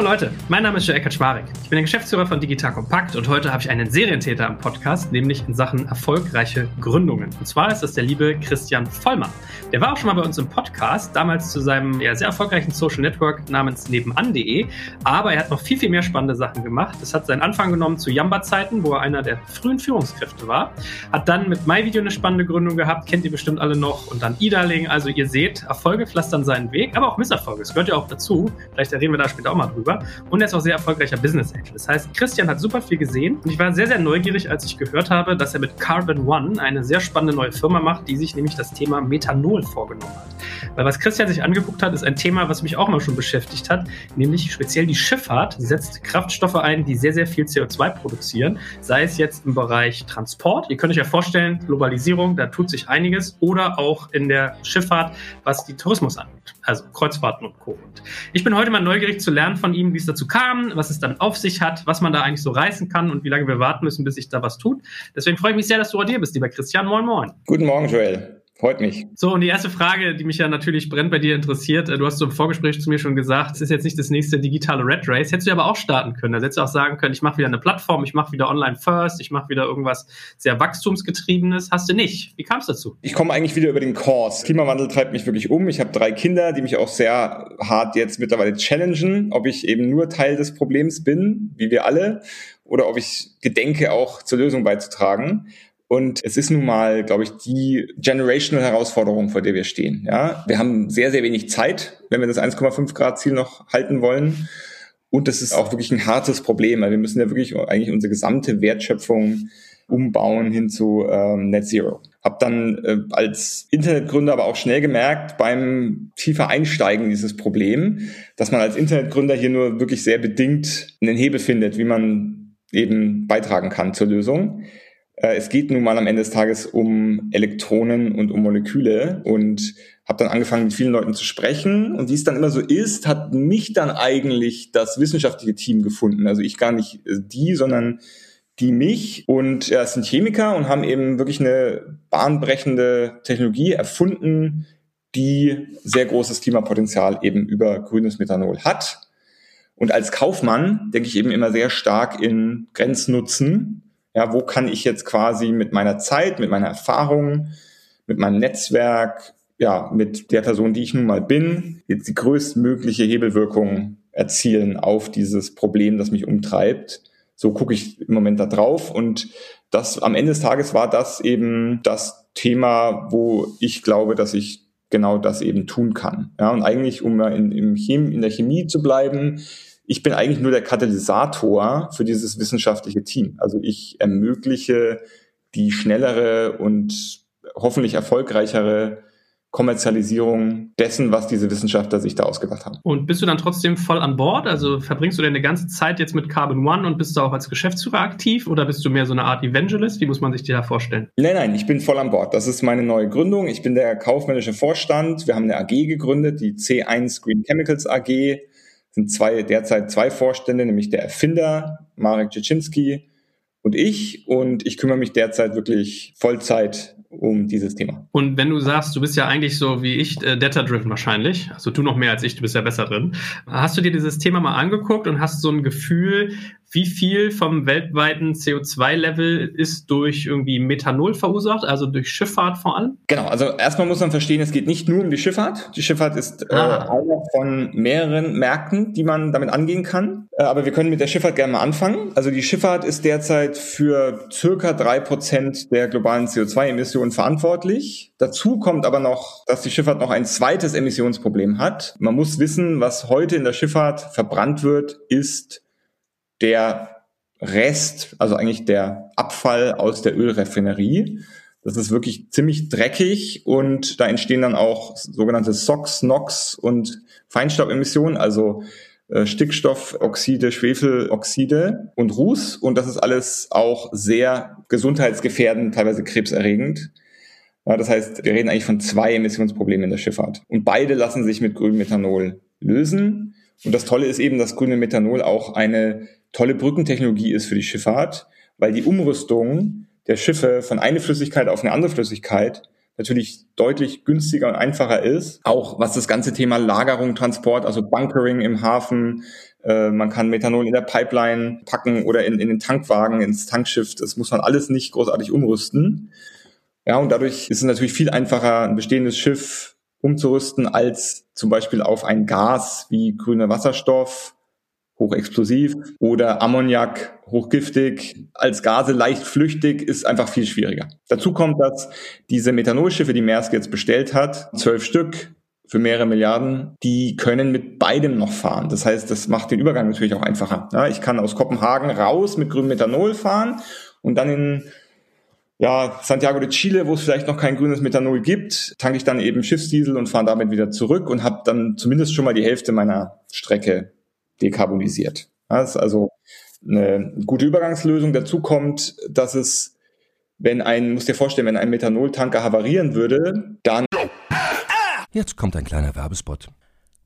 Hallo Leute, mein Name ist Joel Kaczmarek. Ich bin der Geschäftsführer von Digital Kompakt und heute habe ich einen Serientäter im Podcast, nämlich in Sachen erfolgreiche Gründungen. Und zwar ist das der liebe Christian Vollmer. Der war auch schon mal bei uns im Podcast, damals zu seinem ja, sehr erfolgreichen Social Network namens nebenan.de. Aber er hat noch viel, viel mehr spannende Sachen gemacht. Es hat seinen Anfang genommen zu Jamba-Zeiten, wo er einer der frühen Führungskräfte war. Hat dann mit MyVideo eine spannende Gründung gehabt, kennt ihr bestimmt alle noch. Und dann Idaling. Also ihr seht, Erfolge pflastern seinen Weg, aber auch Misserfolge. Das gehört ja auch dazu. Vielleicht reden wir da später auch mal drüber. Und er ist auch sehr erfolgreicher Business Angel. Das heißt, Christian hat super viel gesehen. Und ich war sehr, sehr neugierig, als ich gehört habe, dass er mit Carbon One eine sehr spannende neue Firma macht, die sich nämlich das Thema Methanol Methanol vorgenommen hat. Weil was Christian sich angeguckt hat, ist ein Thema, was mich auch mal schon beschäftigt hat, nämlich speziell die Schifffahrt setzt Kraftstoffe ein, die sehr, sehr viel CO2 produzieren, sei es jetzt im Bereich Transport. Ihr könnt euch ja vorstellen, Globalisierung, da tut sich einiges, oder auch in der Schifffahrt, was die Tourismus angeht, also Kreuzfahrten und Co. Und ich bin heute mal neugierig zu lernen von ihm, wie es dazu kam, was es dann auf sich hat, was man da eigentlich so reißen kann und wie lange wir warten müssen, bis sich da was tut. Deswegen freue ich mich sehr, dass du heute hier bist, lieber Christian. Moin, moin. Guten Morgen, Joel. Freut mich. So, und die erste Frage, die mich ja natürlich brennt bei dir interessiert, äh, du hast so im Vorgespräch zu mir schon gesagt, es ist jetzt nicht das nächste digitale Red Race. Hättest du aber auch starten können. Da hättest du auch sagen können, ich mache wieder eine Plattform, ich mache wieder Online First, ich mache wieder irgendwas sehr Wachstumsgetriebenes. Hast du nicht. Wie kam es dazu? Ich komme eigentlich wieder über den Kurs. Klimawandel treibt mich wirklich um. Ich habe drei Kinder, die mich auch sehr hart jetzt mittlerweile challengen, ob ich eben nur Teil des Problems bin, wie wir alle, oder ob ich gedenke, auch zur Lösung beizutragen. Und es ist nun mal, glaube ich, die generational Herausforderung, vor der wir stehen. Ja, wir haben sehr, sehr wenig Zeit, wenn wir das 1,5 Grad Ziel noch halten wollen. Und das ist auch wirklich ein hartes Problem. Wir müssen ja wirklich eigentlich unsere gesamte Wertschöpfung umbauen hin zu ähm, Net Zero. Hab dann äh, als Internetgründer aber auch schnell gemerkt beim tiefer Einsteigen in dieses Problem, dass man als Internetgründer hier nur wirklich sehr bedingt einen Hebel findet, wie man eben beitragen kann zur Lösung. Äh, es geht nun mal am Ende des Tages um Elektronen und um Moleküle und habe dann angefangen mit vielen Leuten zu sprechen und wie es dann immer so ist, hat mich dann eigentlich das wissenschaftliche Team gefunden. Also ich gar nicht äh, die, sondern die mich und ja, es sind Chemiker und haben eben wirklich eine bahnbrechende Technologie erfunden, die sehr großes Klimapotenzial eben über grünes Methanol hat. Und als Kaufmann denke ich eben immer sehr stark in Grenznutzen ja, wo kann ich jetzt quasi mit meiner Zeit, mit meiner Erfahrung, mit meinem Netzwerk, ja, mit der Person, die ich nun mal bin, jetzt die größtmögliche Hebelwirkung erzielen auf dieses Problem, das mich umtreibt. So gucke ich im Moment da drauf und das am Ende des Tages war das eben das Thema, wo ich glaube, dass ich genau das eben tun kann. Ja, und eigentlich, um in, in, in der Chemie zu bleiben, ich bin eigentlich nur der Katalysator für dieses wissenschaftliche Team. Also ich ermögliche die schnellere und hoffentlich erfolgreichere Kommerzialisierung dessen, was diese Wissenschaftler sich da ausgedacht haben. Und bist du dann trotzdem voll an Bord? Also verbringst du deine ganze Zeit jetzt mit Carbon One und bist du auch als Geschäftsführer aktiv oder bist du mehr so eine Art Evangelist? Wie muss man sich dir da vorstellen? Nein, nein, ich bin voll an Bord. Das ist meine neue Gründung. Ich bin der kaufmännische Vorstand. Wir haben eine AG gegründet, die C1 Green Chemicals AG sind zwei, derzeit zwei Vorstände, nämlich der Erfinder, Marek Czecinski und ich. Und ich kümmere mich derzeit wirklich Vollzeit um dieses Thema. Und wenn du sagst, du bist ja eigentlich so wie ich, äh, data-driven wahrscheinlich, also du noch mehr als ich, du bist ja besser drin. Hast du dir dieses Thema mal angeguckt und hast so ein Gefühl, wie viel vom weltweiten CO2-Level ist durch irgendwie Methanol verursacht, also durch Schifffahrt vor allem? Genau, also erstmal muss man verstehen, es geht nicht nur um die Schifffahrt. Die Schifffahrt ist äh, ah. einer von mehreren Märkten, die man damit angehen kann. Äh, aber wir können mit der Schifffahrt gerne mal anfangen. Also die Schifffahrt ist derzeit für circa drei Prozent der globalen CO2-Emissionen verantwortlich. Dazu kommt aber noch, dass die Schifffahrt noch ein zweites Emissionsproblem hat. Man muss wissen, was heute in der Schifffahrt verbrannt wird, ist der Rest, also eigentlich der Abfall aus der Ölrefinerie. Das ist wirklich ziemlich dreckig und da entstehen dann auch sogenannte SOx, NOx und Feinstaubemissionen, also äh, Stickstoffoxide, Schwefeloxide und Ruß. Und das ist alles auch sehr gesundheitsgefährdend, teilweise krebserregend. Ja, das heißt, wir reden eigentlich von zwei Emissionsproblemen in der Schifffahrt. Und beide lassen sich mit grünem Methanol lösen. Und das Tolle ist eben, dass grüne Methanol auch eine tolle Brückentechnologie ist für die Schifffahrt, weil die Umrüstung der Schiffe von einer Flüssigkeit auf eine andere Flüssigkeit natürlich deutlich günstiger und einfacher ist. Auch was das ganze Thema Lagerung, Transport, also Bunkering im Hafen, äh, man kann Methanol in der Pipeline packen oder in, in den Tankwagen, ins Tankschiff. Das muss man alles nicht großartig umrüsten. Ja, und dadurch ist es natürlich viel einfacher, ein bestehendes Schiff umzurüsten, als zum Beispiel auf ein Gas wie grüner Wasserstoff, hochexplosiv, oder Ammoniak, hochgiftig, als Gase leicht flüchtig, ist einfach viel schwieriger. Dazu kommt, dass diese Methanolschiffe, die Maersk jetzt bestellt hat, zwölf Stück, für mehrere Milliarden, die können mit beidem noch fahren. Das heißt, das macht den Übergang natürlich auch einfacher. Ja, ich kann aus Kopenhagen raus mit grünem Methanol fahren und dann in ja, Santiago de Chile, wo es vielleicht noch kein grünes Methanol gibt, tanke ich dann eben Schiffsdiesel und fahre damit wieder zurück und habe dann zumindest schon mal die Hälfte meiner Strecke dekarbonisiert. Das ist also eine gute Übergangslösung. Dazu kommt, dass es, wenn ein, muss dir vorstellen, wenn ein Methanoltanker havarieren würde, dann Jetzt kommt ein kleiner Werbespot.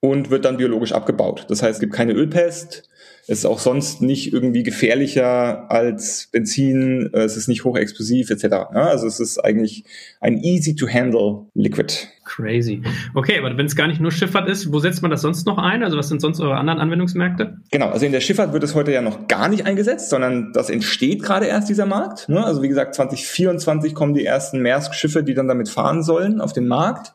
und wird dann biologisch abgebaut. Das heißt, es gibt keine Ölpest, es ist auch sonst nicht irgendwie gefährlicher als Benzin, es ist nicht hochexplosiv etc. Also es ist eigentlich ein easy to handle Liquid. Crazy. Okay, aber wenn es gar nicht nur Schifffahrt ist, wo setzt man das sonst noch ein? Also was sind sonst eure anderen Anwendungsmärkte? Genau, also in der Schifffahrt wird es heute ja noch gar nicht eingesetzt, sondern das entsteht gerade erst dieser Markt. Ne? Also wie gesagt, 2024 kommen die ersten Maersk-Schiffe, die dann damit fahren sollen, auf den Markt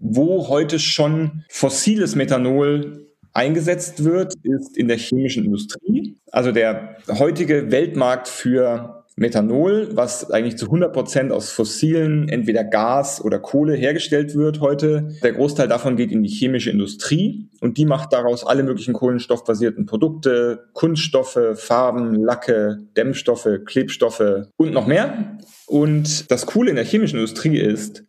wo heute schon fossiles Methanol eingesetzt wird, ist in der chemischen Industrie. Also der heutige Weltmarkt für Methanol, was eigentlich zu 100 Prozent aus fossilen, entweder Gas oder Kohle hergestellt wird heute. Der Großteil davon geht in die chemische Industrie und die macht daraus alle möglichen kohlenstoffbasierten Produkte, Kunststoffe, Farben, Lacke, Dämmstoffe, Klebstoffe und noch mehr. Und das Coole in der chemischen Industrie ist,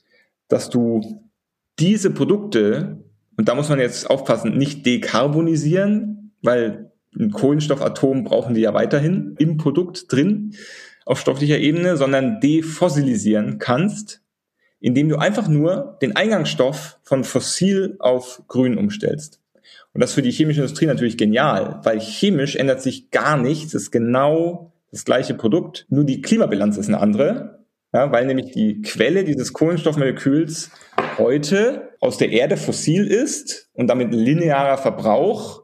dass du diese Produkte, und da muss man jetzt aufpassen, nicht dekarbonisieren, weil ein Kohlenstoffatom brauchen die ja weiterhin im Produkt drin auf stofflicher Ebene, sondern defossilisieren kannst, indem du einfach nur den Eingangsstoff von fossil auf grün umstellst. Und das ist für die chemische Industrie natürlich genial, weil chemisch ändert sich gar nichts, ist genau das gleiche Produkt, nur die Klimabilanz ist eine andere, ja, weil nämlich die Quelle dieses Kohlenstoffmoleküls heute aus der Erde fossil ist und damit linearer Verbrauch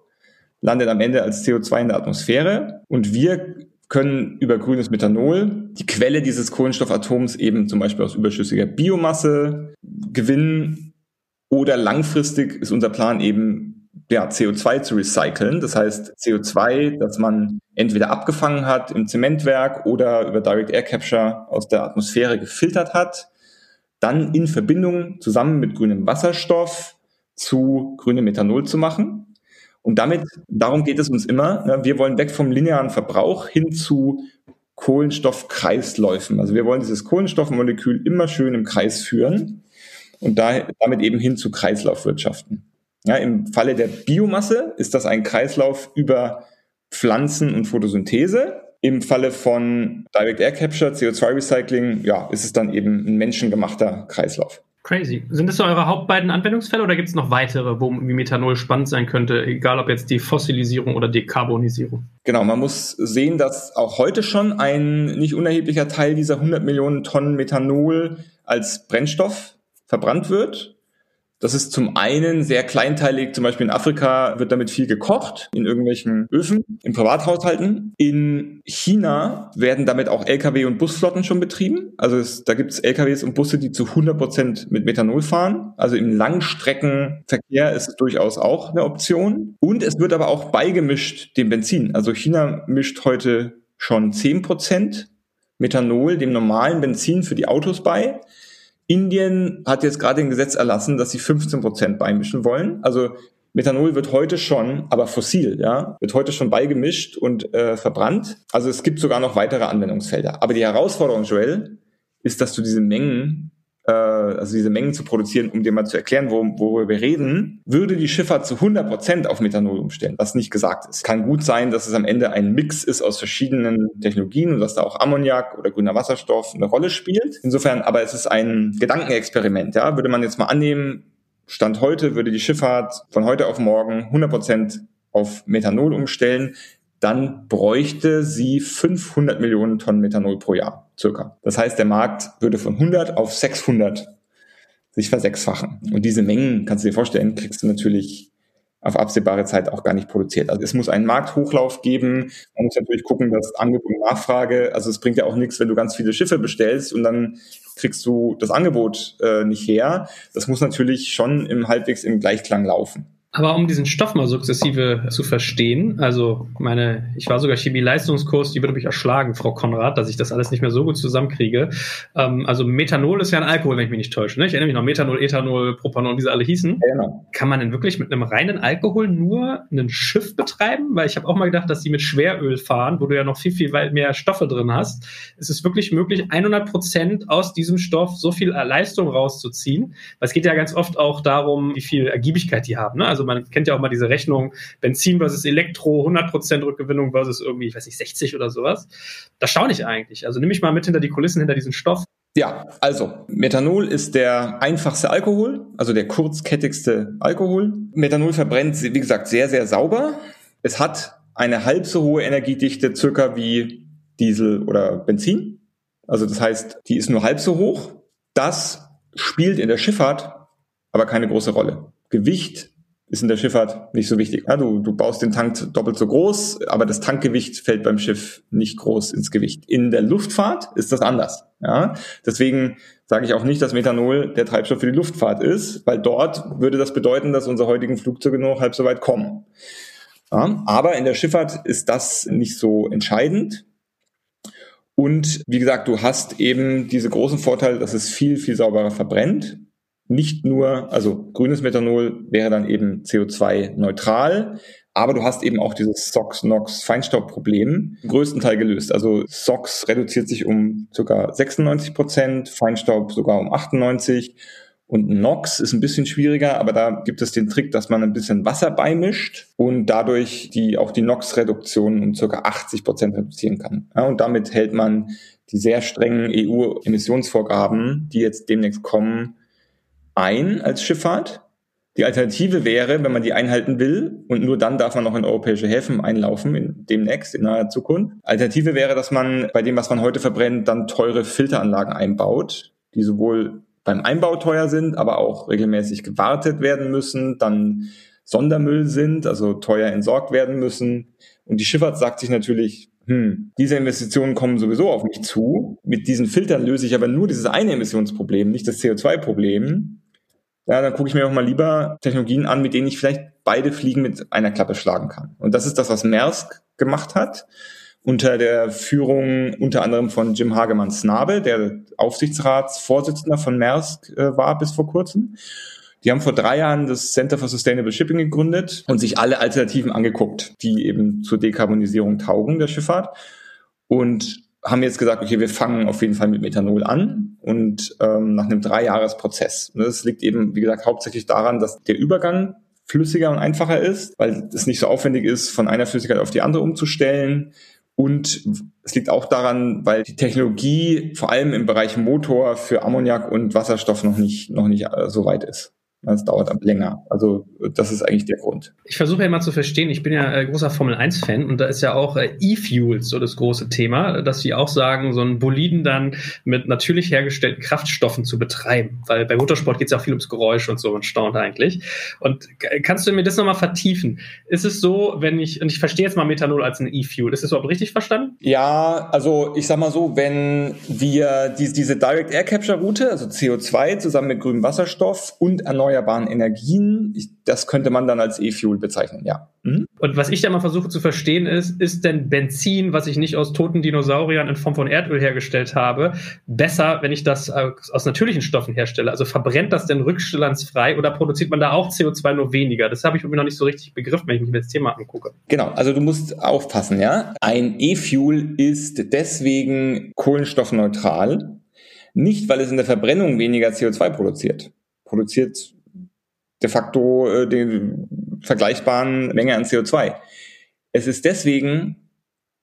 landet am Ende als CO2 in der Atmosphäre und wir können über grünes Methanol die Quelle dieses Kohlenstoffatoms eben zum Beispiel aus überschüssiger Biomasse gewinnen oder langfristig ist unser Plan eben ja, CO2 zu recyceln. Das heißt CO2, das man entweder abgefangen hat im Zementwerk oder über Direct Air Capture aus der Atmosphäre gefiltert hat dann in Verbindung zusammen mit grünem Wasserstoff zu grünem Methanol zu machen. Und damit, darum geht es uns immer. Ne? Wir wollen weg vom linearen Verbrauch hin zu Kohlenstoffkreisläufen. Also wir wollen dieses Kohlenstoffmolekül immer schön im Kreis führen und da, damit eben hin zu Kreislaufwirtschaften. Ja, Im Falle der Biomasse ist das ein Kreislauf über Pflanzen und Photosynthese. Im Falle von Direct Air Capture, CO2 Recycling, ja, ist es dann eben ein menschengemachter Kreislauf. Crazy. Sind das so eure Hauptbeiden Anwendungsfälle oder gibt es noch weitere, wo Methanol spannend sein könnte, egal ob jetzt die Fossilisierung oder Dekarbonisierung? Genau, man muss sehen, dass auch heute schon ein nicht unerheblicher Teil dieser 100 Millionen Tonnen Methanol als Brennstoff verbrannt wird. Das ist zum einen sehr kleinteilig, zum Beispiel in Afrika wird damit viel gekocht, in irgendwelchen Öfen, in Privathaushalten. In China werden damit auch Lkw und Busflotten schon betrieben. Also es, da gibt es Lkws und Busse, die zu 100 Prozent mit Methanol fahren. Also im Langstreckenverkehr ist es durchaus auch eine Option. Und es wird aber auch beigemischt dem Benzin. Also China mischt heute schon 10 Prozent Methanol dem normalen Benzin für die Autos bei. Indien hat jetzt gerade ein Gesetz erlassen, dass sie 15 Prozent beimischen wollen. Also Methanol wird heute schon, aber fossil, ja, wird heute schon beigemischt und äh, verbrannt. Also es gibt sogar noch weitere Anwendungsfelder. Aber die Herausforderung, Joel, ist, dass du diese Mengen äh, also diese Mengen zu produzieren, um dir mal zu erklären, wo, worüber wir reden, würde die Schifffahrt zu 100 Prozent auf Methanol umstellen, was nicht gesagt ist. Kann gut sein, dass es am Ende ein Mix ist aus verschiedenen Technologien und dass da auch Ammoniak oder grüner Wasserstoff eine Rolle spielt. Insofern, aber es ist ein Gedankenexperiment, ja. Würde man jetzt mal annehmen, Stand heute würde die Schifffahrt von heute auf morgen 100 Prozent auf Methanol umstellen, dann bräuchte sie 500 Millionen Tonnen Methanol pro Jahr, circa. Das heißt, der Markt würde von 100 auf 600 sich versechsfachen. Und diese Mengen, kannst du dir vorstellen, kriegst du natürlich auf absehbare Zeit auch gar nicht produziert. Also es muss einen Markthochlauf geben. Man muss natürlich gucken, dass Angebot und Nachfrage, also es bringt ja auch nichts, wenn du ganz viele Schiffe bestellst und dann kriegst du das Angebot äh, nicht her. Das muss natürlich schon im halbwegs im Gleichklang laufen. Aber um diesen Stoff mal sukzessive zu verstehen, also meine, ich war sogar Chemie-Leistungskurs, die würde mich erschlagen, Frau Konrad, dass ich das alles nicht mehr so gut zusammenkriege. Ähm, also Methanol ist ja ein Alkohol, wenn ich mich nicht täusche. Ne? Ich erinnere mich noch, Methanol, Ethanol, Propanol, wie sie alle hießen. Genau. Kann man denn wirklich mit einem reinen Alkohol nur ein Schiff betreiben? Weil ich habe auch mal gedacht, dass die mit Schweröl fahren, wo du ja noch viel, viel mehr Stoffe drin hast. Ist es wirklich möglich, 100 Prozent aus diesem Stoff so viel Leistung rauszuziehen? Weil es geht ja ganz oft auch darum, wie viel Ergiebigkeit die haben. Ne? Also man kennt ja auch mal diese Rechnung, Benzin versus Elektro, 100% Rückgewinnung versus irgendwie, ich weiß nicht, 60 oder sowas. Das staune ich eigentlich. Also nehme ich mal mit hinter die Kulissen, hinter diesen Stoff. Ja, also Methanol ist der einfachste Alkohol, also der kurzkettigste Alkohol. Methanol verbrennt, wie gesagt, sehr, sehr sauber. Es hat eine halb so hohe Energiedichte circa wie Diesel oder Benzin. Also das heißt, die ist nur halb so hoch. Das spielt in der Schifffahrt aber keine große Rolle. Gewicht ist in der Schifffahrt nicht so wichtig. Ja, du, du baust den Tank doppelt so groß, aber das Tankgewicht fällt beim Schiff nicht groß ins Gewicht. In der Luftfahrt ist das anders. Ja, deswegen sage ich auch nicht, dass Methanol der Treibstoff für die Luftfahrt ist, weil dort würde das bedeuten, dass unsere heutigen Flugzeuge nur halb so weit kommen. Ja, aber in der Schifffahrt ist das nicht so entscheidend. Und wie gesagt, du hast eben diese großen Vorteile, dass es viel, viel sauberer verbrennt nicht nur, also grünes Methanol wäre dann eben CO2-neutral, aber du hast eben auch dieses SOx-NOx-Feinstaubproblem im größten Teil gelöst. Also SOx reduziert sich um ca. 96 Prozent, Feinstaub sogar um 98 und NOx ist ein bisschen schwieriger, aber da gibt es den Trick, dass man ein bisschen Wasser beimischt und dadurch die, auch die NOx-Reduktion um ca. 80 Prozent reduzieren kann. Ja, und damit hält man die sehr strengen EU-Emissionsvorgaben, die jetzt demnächst kommen, ein als Schifffahrt. Die Alternative wäre, wenn man die einhalten will, und nur dann darf man noch in europäische Häfen einlaufen, in, demnächst, in naher Zukunft. Alternative wäre, dass man bei dem, was man heute verbrennt, dann teure Filteranlagen einbaut, die sowohl beim Einbau teuer sind, aber auch regelmäßig gewartet werden müssen, dann Sondermüll sind, also teuer entsorgt werden müssen. Und die Schifffahrt sagt sich natürlich, hm, diese Investitionen kommen sowieso auf mich zu. Mit diesen Filtern löse ich aber nur dieses eine Emissionsproblem, nicht das CO2-Problem ja, dann gucke ich mir auch mal lieber Technologien an, mit denen ich vielleicht beide Fliegen mit einer Klappe schlagen kann. Und das ist das, was Maersk gemacht hat, unter der Führung unter anderem von Jim Hagemann Snabe, der Aufsichtsratsvorsitzender von Maersk äh, war bis vor kurzem. Die haben vor drei Jahren das Center for Sustainable Shipping gegründet und sich alle Alternativen angeguckt, die eben zur Dekarbonisierung taugen der Schifffahrt. Und haben jetzt gesagt, okay, wir fangen auf jeden Fall mit Methanol an und ähm, nach einem Dreijahresprozess. Das liegt eben, wie gesagt, hauptsächlich daran, dass der Übergang flüssiger und einfacher ist, weil es nicht so aufwendig ist, von einer Flüssigkeit auf die andere umzustellen. Und es liegt auch daran, weil die Technologie vor allem im Bereich Motor für Ammoniak und Wasserstoff noch nicht, noch nicht äh, so weit ist. Es dauert länger. Also das ist eigentlich der Grund. Ich versuche ja mal zu verstehen, ich bin ja äh, großer Formel-1-Fan und da ist ja auch äh, E-Fuels so das große Thema, dass sie auch sagen, so einen Boliden dann mit natürlich hergestellten Kraftstoffen zu betreiben. Weil bei Motorsport geht es ja auch viel ums Geräusch und so und staunt eigentlich. Und kannst du mir das nochmal vertiefen? Ist es so, wenn ich, und ich verstehe jetzt mal Methanol als ein E-Fuel, ist das überhaupt richtig verstanden? Ja, also ich sag mal so, wenn wir die, diese Direct Air Capture Route, also CO2 zusammen mit grünem Wasserstoff und erneuerbaren erneuerbaren Energien. Ich, das könnte man dann als E-Fuel bezeichnen, ja. Mhm. Und was ich da mal versuche zu verstehen ist, ist denn Benzin, was ich nicht aus toten Dinosauriern in Form von Erdöl hergestellt habe, besser, wenn ich das aus natürlichen Stoffen herstelle? Also verbrennt das denn rückstandsfrei oder produziert man da auch CO2 nur weniger? Das habe ich irgendwie noch nicht so richtig begriffen, wenn ich mich das Thema angucke. Genau, also du musst aufpassen, ja. Ein E-Fuel ist deswegen kohlenstoffneutral, nicht weil es in der Verbrennung weniger CO2 produziert. Produziert de facto äh, den vergleichbaren Menge an CO2. Es ist deswegen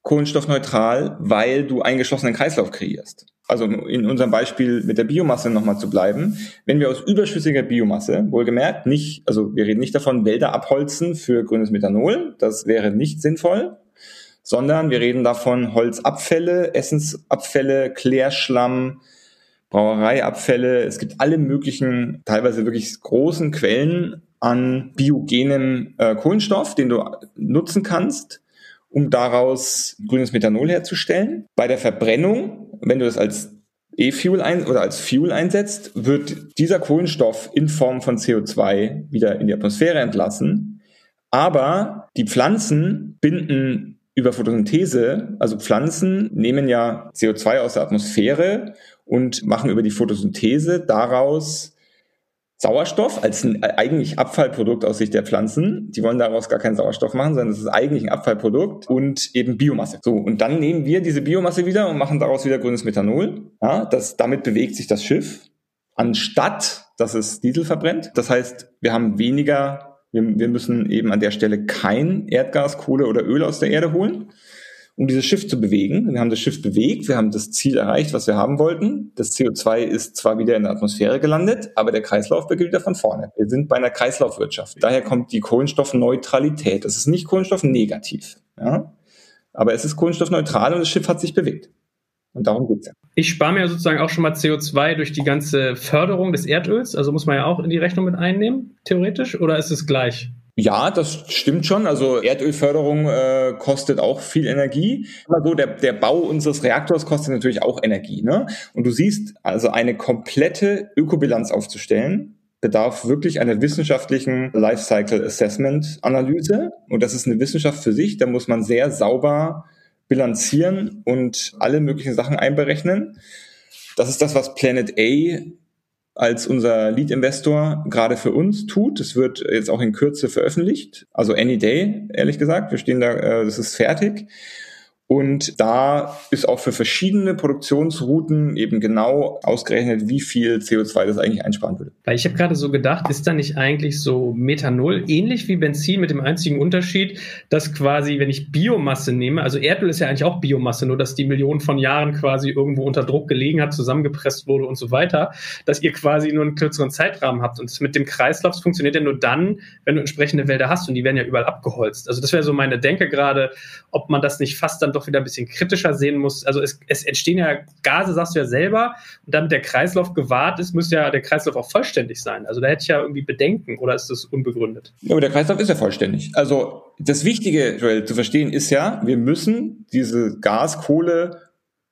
kohlenstoffneutral, weil du einen geschlossenen Kreislauf kreierst. Also in unserem Beispiel mit der Biomasse nochmal zu bleiben. Wenn wir aus überschüssiger Biomasse, wohlgemerkt, nicht, also wir reden nicht davon, Wälder abholzen für grünes Methanol, das wäre nicht sinnvoll, sondern wir reden davon Holzabfälle, Essensabfälle, Klärschlamm, Brauereiabfälle. Es gibt alle möglichen, teilweise wirklich großen Quellen an biogenem äh, Kohlenstoff, den du nutzen kannst, um daraus grünes Methanol herzustellen. Bei der Verbrennung, wenn du das als E-Fuel ein oder als Fuel einsetzt, wird dieser Kohlenstoff in Form von CO2 wieder in die Atmosphäre entlassen. Aber die Pflanzen binden über Photosynthese, also Pflanzen nehmen ja CO2 aus der Atmosphäre und machen über die Photosynthese daraus Sauerstoff als ein eigentlich Abfallprodukt aus Sicht der Pflanzen. Die wollen daraus gar keinen Sauerstoff machen, sondern es ist eigentlich ein Abfallprodukt und eben Biomasse. So, und dann nehmen wir diese Biomasse wieder und machen daraus wieder grünes Methanol. Ja, das, damit bewegt sich das Schiff, anstatt dass es Diesel verbrennt. Das heißt, wir haben weniger, wir, wir müssen eben an der Stelle kein Erdgas, Kohle oder Öl aus der Erde holen, um dieses Schiff zu bewegen. Wir haben das Schiff bewegt, wir haben das Ziel erreicht, was wir haben wollten. Das CO2 ist zwar wieder in der Atmosphäre gelandet, aber der Kreislauf beginnt wieder von vorne. Wir sind bei einer Kreislaufwirtschaft. Daher kommt die Kohlenstoffneutralität. Das ist nicht kohlenstoffnegativ, ja? aber es ist kohlenstoffneutral und das Schiff hat sich bewegt. Und darum geht's ja. Ich spare mir sozusagen auch schon mal CO2 durch die ganze Förderung des Erdöls. Also muss man ja auch in die Rechnung mit einnehmen, theoretisch, oder ist es gleich? Ja, das stimmt schon. Also Erdölförderung äh, kostet auch viel Energie. Aber so der, der Bau unseres Reaktors kostet natürlich auch Energie. Ne? Und du siehst, also eine komplette Ökobilanz aufzustellen, bedarf wirklich einer wissenschaftlichen Lifecycle Assessment Analyse. Und das ist eine Wissenschaft für sich. Da muss man sehr sauber bilanzieren und alle möglichen Sachen einberechnen. Das ist das, was Planet A als unser Lead-Investor gerade für uns tut. Es wird jetzt auch in Kürze veröffentlicht, also any day, ehrlich gesagt. Wir stehen da, äh, das ist fertig. Und da ist auch für verschiedene Produktionsrouten eben genau ausgerechnet, wie viel CO2 das eigentlich einsparen würde. Weil ich habe gerade so gedacht, ist da nicht eigentlich so Methanol ähnlich wie Benzin mit dem einzigen Unterschied, dass quasi, wenn ich Biomasse nehme, also Erdöl ist ja eigentlich auch Biomasse, nur dass die Millionen von Jahren quasi irgendwo unter Druck gelegen hat, zusammengepresst wurde und so weiter, dass ihr quasi nur einen kürzeren Zeitrahmen habt. Und mit dem Kreislauf funktioniert ja nur dann, wenn du entsprechende Wälder hast und die werden ja überall abgeholzt. Also das wäre so meine Denke gerade, ob man das nicht fast dann doch wieder ein bisschen kritischer sehen muss. Also es, es entstehen ja Gase, sagst du ja selber, und damit der Kreislauf gewahrt ist, muss ja der Kreislauf auch vollständig sein. Also da hätte ich ja irgendwie Bedenken oder ist das unbegründet? Ja, aber der Kreislauf ist ja vollständig. Also das Wichtige, Joel, zu verstehen ist ja, wir müssen diese Gas, Kohle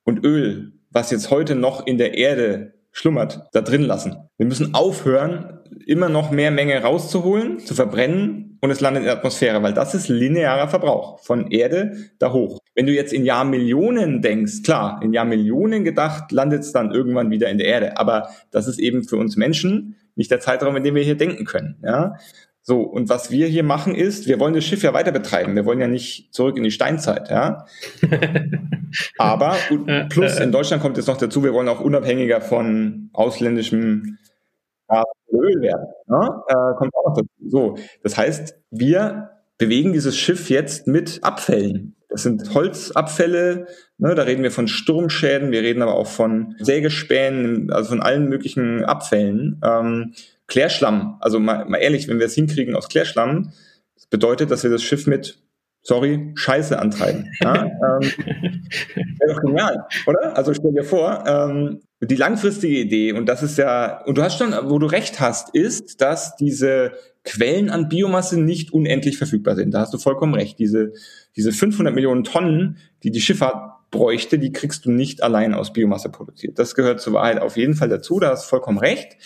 und Öl, was jetzt heute noch in der Erde schlummert, da drin lassen. Wir müssen aufhören, immer noch mehr Menge rauszuholen, zu verbrennen und es landet in der Atmosphäre, weil das ist linearer Verbrauch von Erde da hoch. Wenn du jetzt in Jahrmillionen denkst, klar, in Jahrmillionen gedacht, landet es dann irgendwann wieder in der Erde. Aber das ist eben für uns Menschen nicht der Zeitraum, in dem wir hier denken können. Ja? So, und was wir hier machen ist, wir wollen das Schiff ja weiter betreiben. Wir wollen ja nicht zurück in die Steinzeit, ja. Aber plus in Deutschland kommt jetzt noch dazu, wir wollen auch unabhängiger von ausländischem Gas und Öl werden. Ja? Äh, kommt auch noch dazu. So, das heißt, wir bewegen dieses Schiff jetzt mit Abfällen Das sind Holzabfälle, ne, da reden wir von Sturmschäden, wir reden aber auch von Sägespänen, also von allen möglichen Abfällen. Ähm, Klärschlamm, also mal, mal ehrlich, wenn wir es hinkriegen aus Klärschlamm, das bedeutet, dass wir das Schiff mit sorry, Scheiße antreiben. Ja? ähm, Wäre doch genial, oder? Also stell dir vor, ähm, die langfristige Idee, und das ist ja, und du hast schon, wo du recht hast, ist, dass diese Quellen an Biomasse nicht unendlich verfügbar sind. Da hast du vollkommen recht. Diese, diese 500 Millionen Tonnen, die die Schifffahrt bräuchte, die kriegst du nicht allein aus Biomasse produziert. Das gehört zur Wahrheit auf jeden Fall dazu. Da hast du vollkommen recht.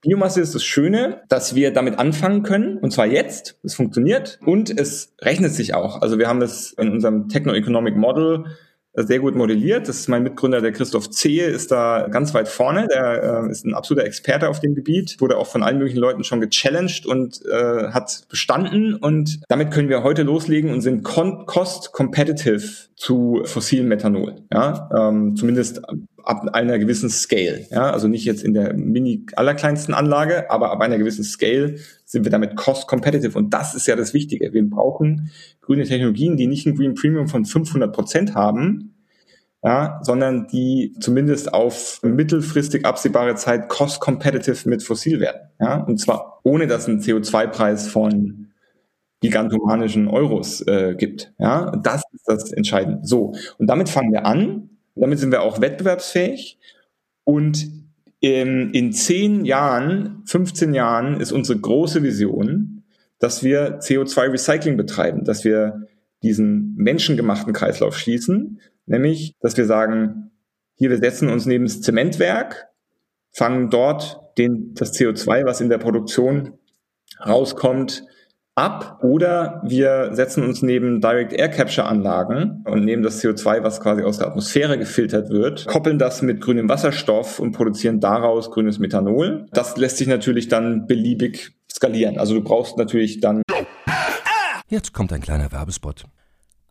Biomasse ist das Schöne, dass wir damit anfangen können, und zwar jetzt. Es funktioniert und es rechnet sich auch. Also wir haben das in unserem Techno-Economic Model sehr gut modelliert. Das ist mein Mitgründer, der Christoph Zehe, ist da ganz weit vorne. Der äh, ist ein absoluter Experte auf dem Gebiet, wurde auch von allen möglichen Leuten schon gechallenged und äh, hat bestanden. Und damit können wir heute loslegen und sind cost-competitive zu fossilem Methanol. Ja? Ähm, zumindest ab einer gewissen Scale. Ja? Also nicht jetzt in der mini allerkleinsten Anlage, aber ab einer gewissen Scale sind wir damit cost-competitive. Und das ist ja das Wichtige. Wir brauchen grüne Technologien, die nicht ein Green Premium von 500 Prozent haben, ja, sondern die zumindest auf mittelfristig absehbare Zeit cost-competitive mit fossil werden. Ja? Und zwar ohne, dass ein CO2-Preis von gigantomanischen Euros äh, gibt. Ja, das ist das Entscheidende. So, und damit fangen wir an. Damit sind wir auch wettbewerbsfähig. Und in, in zehn Jahren, 15 Jahren ist unsere große Vision, dass wir CO2-Recycling betreiben, dass wir diesen menschengemachten Kreislauf schließen, nämlich, dass wir sagen, hier, wir setzen uns neben das Zementwerk, fangen dort den, das CO2, was in der Produktion rauskommt, ab oder wir setzen uns neben Direct Air Capture Anlagen und nehmen das CO2, was quasi aus der Atmosphäre gefiltert wird, koppeln das mit grünem Wasserstoff und produzieren daraus grünes Methanol. Das lässt sich natürlich dann beliebig skalieren. Also du brauchst natürlich dann Jetzt kommt ein kleiner Werbespot.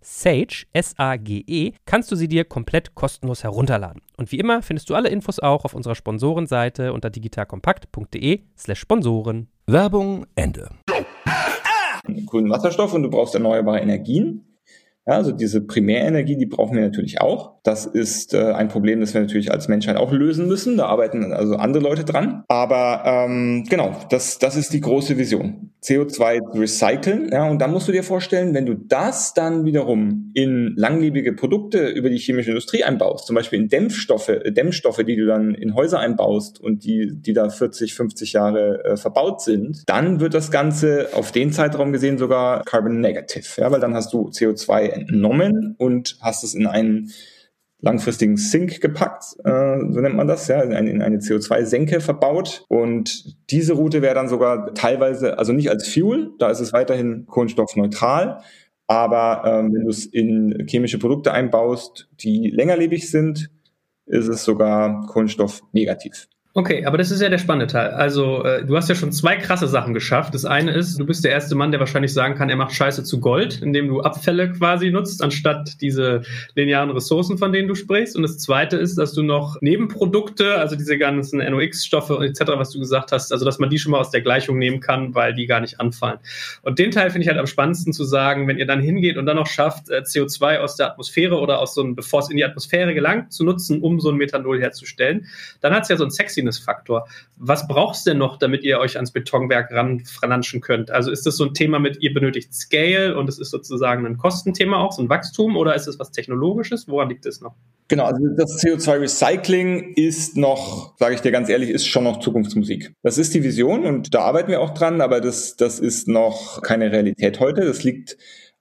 Sage, S-A-G-E, kannst du sie dir komplett kostenlos herunterladen. Und wie immer findest du alle Infos auch auf unserer Sponsorenseite unter digitalkompakt.de slash Sponsoren. Werbung Ende. Grünen Wasserstoff und du brauchst erneuerbare Energien. Ja, also diese Primärenergie, die brauchen wir natürlich auch. Das ist äh, ein Problem, das wir natürlich als Menschheit auch lösen müssen. Da arbeiten also andere Leute dran. Aber ähm, genau, das, das ist die große Vision. CO2 recyceln. Ja, und dann musst du dir vorstellen, wenn du das dann wiederum in langlebige Produkte über die chemische Industrie einbaust, zum Beispiel in Dämpfstoffe, äh, Dämmstoffe, die du dann in Häuser einbaust und die, die da 40, 50 Jahre äh, verbaut sind, dann wird das Ganze auf den Zeitraum gesehen sogar carbon negative. Ja, weil dann hast du CO2 entnommen und hast es in einen langfristigen Sink gepackt, äh, so nennt man das, ja, in eine, in eine CO2-Senke verbaut. Und diese Route wäre dann sogar teilweise, also nicht als Fuel, da ist es weiterhin kohlenstoffneutral, aber ähm, wenn du es in chemische Produkte einbaust, die längerlebig sind, ist es sogar kohlenstoffnegativ. Okay, aber das ist ja der spannende Teil. Also, äh, du hast ja schon zwei krasse Sachen geschafft. Das eine ist, du bist der erste Mann, der wahrscheinlich sagen kann, er macht Scheiße zu Gold, indem du Abfälle quasi nutzt, anstatt diese linearen Ressourcen, von denen du sprichst. Und das zweite ist, dass du noch Nebenprodukte, also diese ganzen NOx-Stoffe etc., was du gesagt hast, also dass man die schon mal aus der Gleichung nehmen kann, weil die gar nicht anfallen. Und den Teil finde ich halt am spannendsten zu sagen, wenn ihr dann hingeht und dann noch schafft, äh, CO2 aus der Atmosphäre oder aus so einem, bevor es in die Atmosphäre gelangt, zu nutzen, um so ein Methanol herzustellen, dann hat es ja so ein sexy Coziness-Faktor. Was braucht es denn noch, damit ihr euch ans Betonwerk ranfranschen könnt? Also ist das so ein Thema mit, ihr benötigt Scale und es ist sozusagen ein Kostenthema auch, so ein Wachstum, oder ist es was Technologisches? Woran liegt es noch? Genau, also das CO2-Recycling ist noch, sage ich dir ganz ehrlich, ist schon noch Zukunftsmusik. Das ist die Vision und da arbeiten wir auch dran, aber das, das ist noch keine Realität heute. Das liegt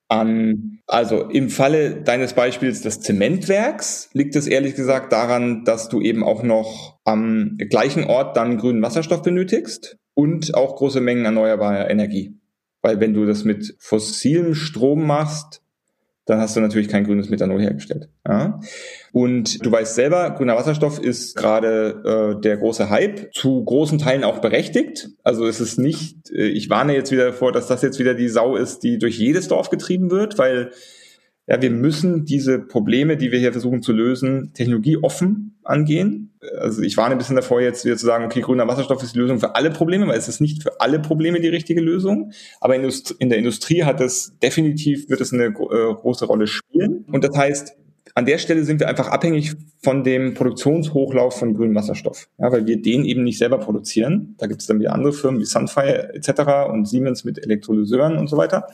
an, also im Falle deines Beispiels des Zementwerks liegt es ehrlich gesagt daran, dass du eben auch noch am gleichen Ort dann grünen Wasserstoff benötigst und auch große Mengen erneuerbarer Energie. Weil wenn du das mit fossilem Strom machst, dann hast du natürlich kein grünes Methanol hergestellt. Ja? Und du weißt selber, grüner Wasserstoff ist gerade äh, der große Hype, zu großen Teilen auch berechtigt. Also es ist nicht, äh, ich warne jetzt wieder vor, dass das jetzt wieder die Sau ist, die durch jedes Dorf getrieben wird, weil ja, wir müssen diese Probleme, die wir hier versuchen zu lösen, technologieoffen angehen. Also ich warne ein bisschen davor, jetzt wieder zu sagen, okay, grüner Wasserstoff ist die Lösung für alle Probleme, weil es ist nicht für alle Probleme die richtige Lösung. Aber in der Industrie hat es definitiv, wird es eine äh, große Rolle spielen. Und das heißt, an der Stelle sind wir einfach abhängig von dem Produktionshochlauf von grünem Wasserstoff, ja, weil wir den eben nicht selber produzieren. Da gibt es dann wieder andere Firmen wie Sunfire etc. und Siemens mit Elektrolyseuren und so weiter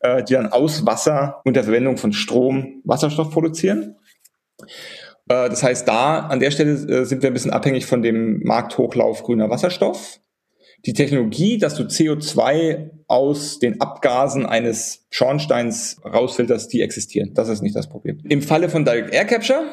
äh, die dann aus Wasser unter Verwendung von Strom Wasserstoff produzieren. Äh, das heißt, da an der Stelle äh, sind wir ein bisschen abhängig von dem Markthochlauf grüner Wasserstoff. Die Technologie, dass du CO2 aus den Abgasen eines Schornsteins rausfilterst, die existieren. Das ist nicht das Problem. Im Falle von Direct Air Capture,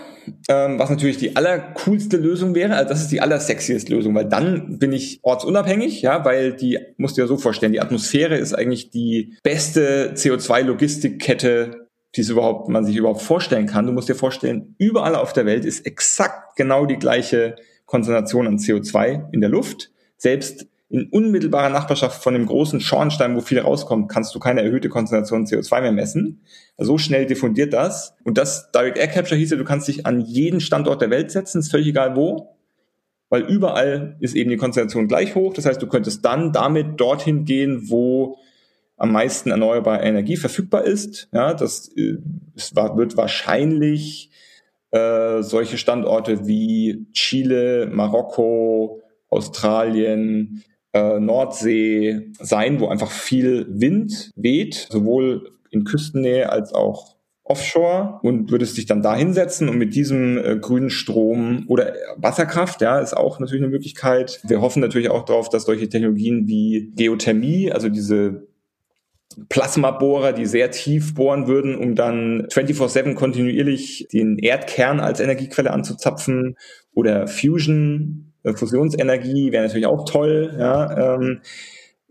ähm, was natürlich die allercoolste Lösung wäre, also das ist die allersexiest Lösung, weil dann bin ich ortsunabhängig, ja, weil die, musst du dir so vorstellen, die Atmosphäre ist eigentlich die beste CO2-Logistikkette die es überhaupt, man sich überhaupt vorstellen kann. Du musst dir vorstellen, überall auf der Welt ist exakt genau die gleiche Konzentration an CO2 in der Luft. Selbst in unmittelbarer Nachbarschaft von dem großen Schornstein, wo viel rauskommt, kannst du keine erhöhte Konzentration CO2 mehr messen. So schnell diffundiert das. Und das Direct Air Capture hieß ja, du kannst dich an jeden Standort der Welt setzen, ist völlig egal wo, weil überall ist eben die Konzentration gleich hoch. Das heißt, du könntest dann damit dorthin gehen, wo am meisten erneuerbare Energie verfügbar ist. Ja, das äh, es wird wahrscheinlich äh, solche Standorte wie Chile, Marokko, Australien, äh, Nordsee sein, wo einfach viel Wind weht, sowohl in Küstennähe als auch offshore und würdest dich dann da hinsetzen und mit diesem äh, grünen Strom oder Wasserkraft, ja, ist auch natürlich eine Möglichkeit. Wir hoffen natürlich auch darauf, dass solche Technologien wie Geothermie, also diese Plasmabohrer, die sehr tief bohren würden, um dann 24-7 kontinuierlich den Erdkern als Energiequelle anzuzapfen oder Fusion Fusionsenergie wäre natürlich auch toll, ja, ähm,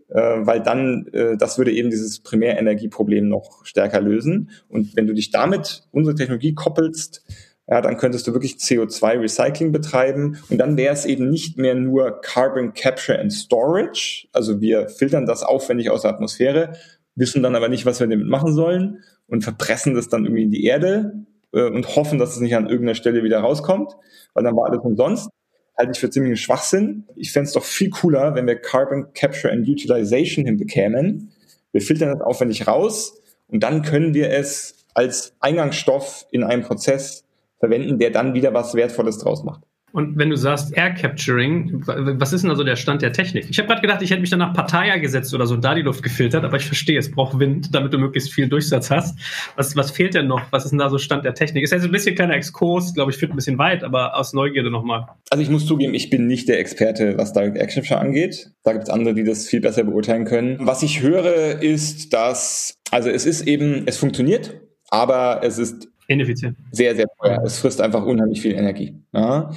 äh, weil dann, äh, das würde eben dieses Primärenergieproblem noch stärker lösen. Und wenn du dich damit unsere Technologie koppelst, ja, dann könntest du wirklich CO2-Recycling betreiben. Und dann wäre es eben nicht mehr nur Carbon Capture and Storage, also wir filtern das aufwendig aus der Atmosphäre, wissen dann aber nicht, was wir damit machen sollen und verpressen das dann irgendwie in die Erde äh, und hoffen, dass es nicht an irgendeiner Stelle wieder rauskommt, weil dann war alles umsonst, halte ich für ziemlichen Schwachsinn. Ich fände es doch viel cooler, wenn wir Carbon Capture and Utilization hinbekämen. Wir filtern das aufwendig raus und dann können wir es als Eingangsstoff in einem Prozess verwenden, der dann wieder was Wertvolles draus macht. Und wenn du sagst Air Capturing, was ist denn also der Stand der Technik? Ich habe gerade gedacht, ich hätte mich dann nach Pattaya gesetzt oder so und da die Luft gefiltert, aber ich verstehe, es braucht Wind, damit du möglichst viel Durchsatz hast. Was, was fehlt denn noch? Was ist denn da so Stand der Technik? Ist jetzt ein bisschen kleiner Exkurs, glaube ich, führt ein bisschen weit, aber aus Neugierde nochmal. Also ich muss zugeben, ich bin nicht der Experte, was Direct Air Capture angeht. Da gibt es andere, die das viel besser beurteilen können. Was ich höre, ist, dass, also es ist eben, es funktioniert, aber es ist Ineffizient. Sehr, sehr teuer. Es frisst einfach unheimlich viel Energie. Ja.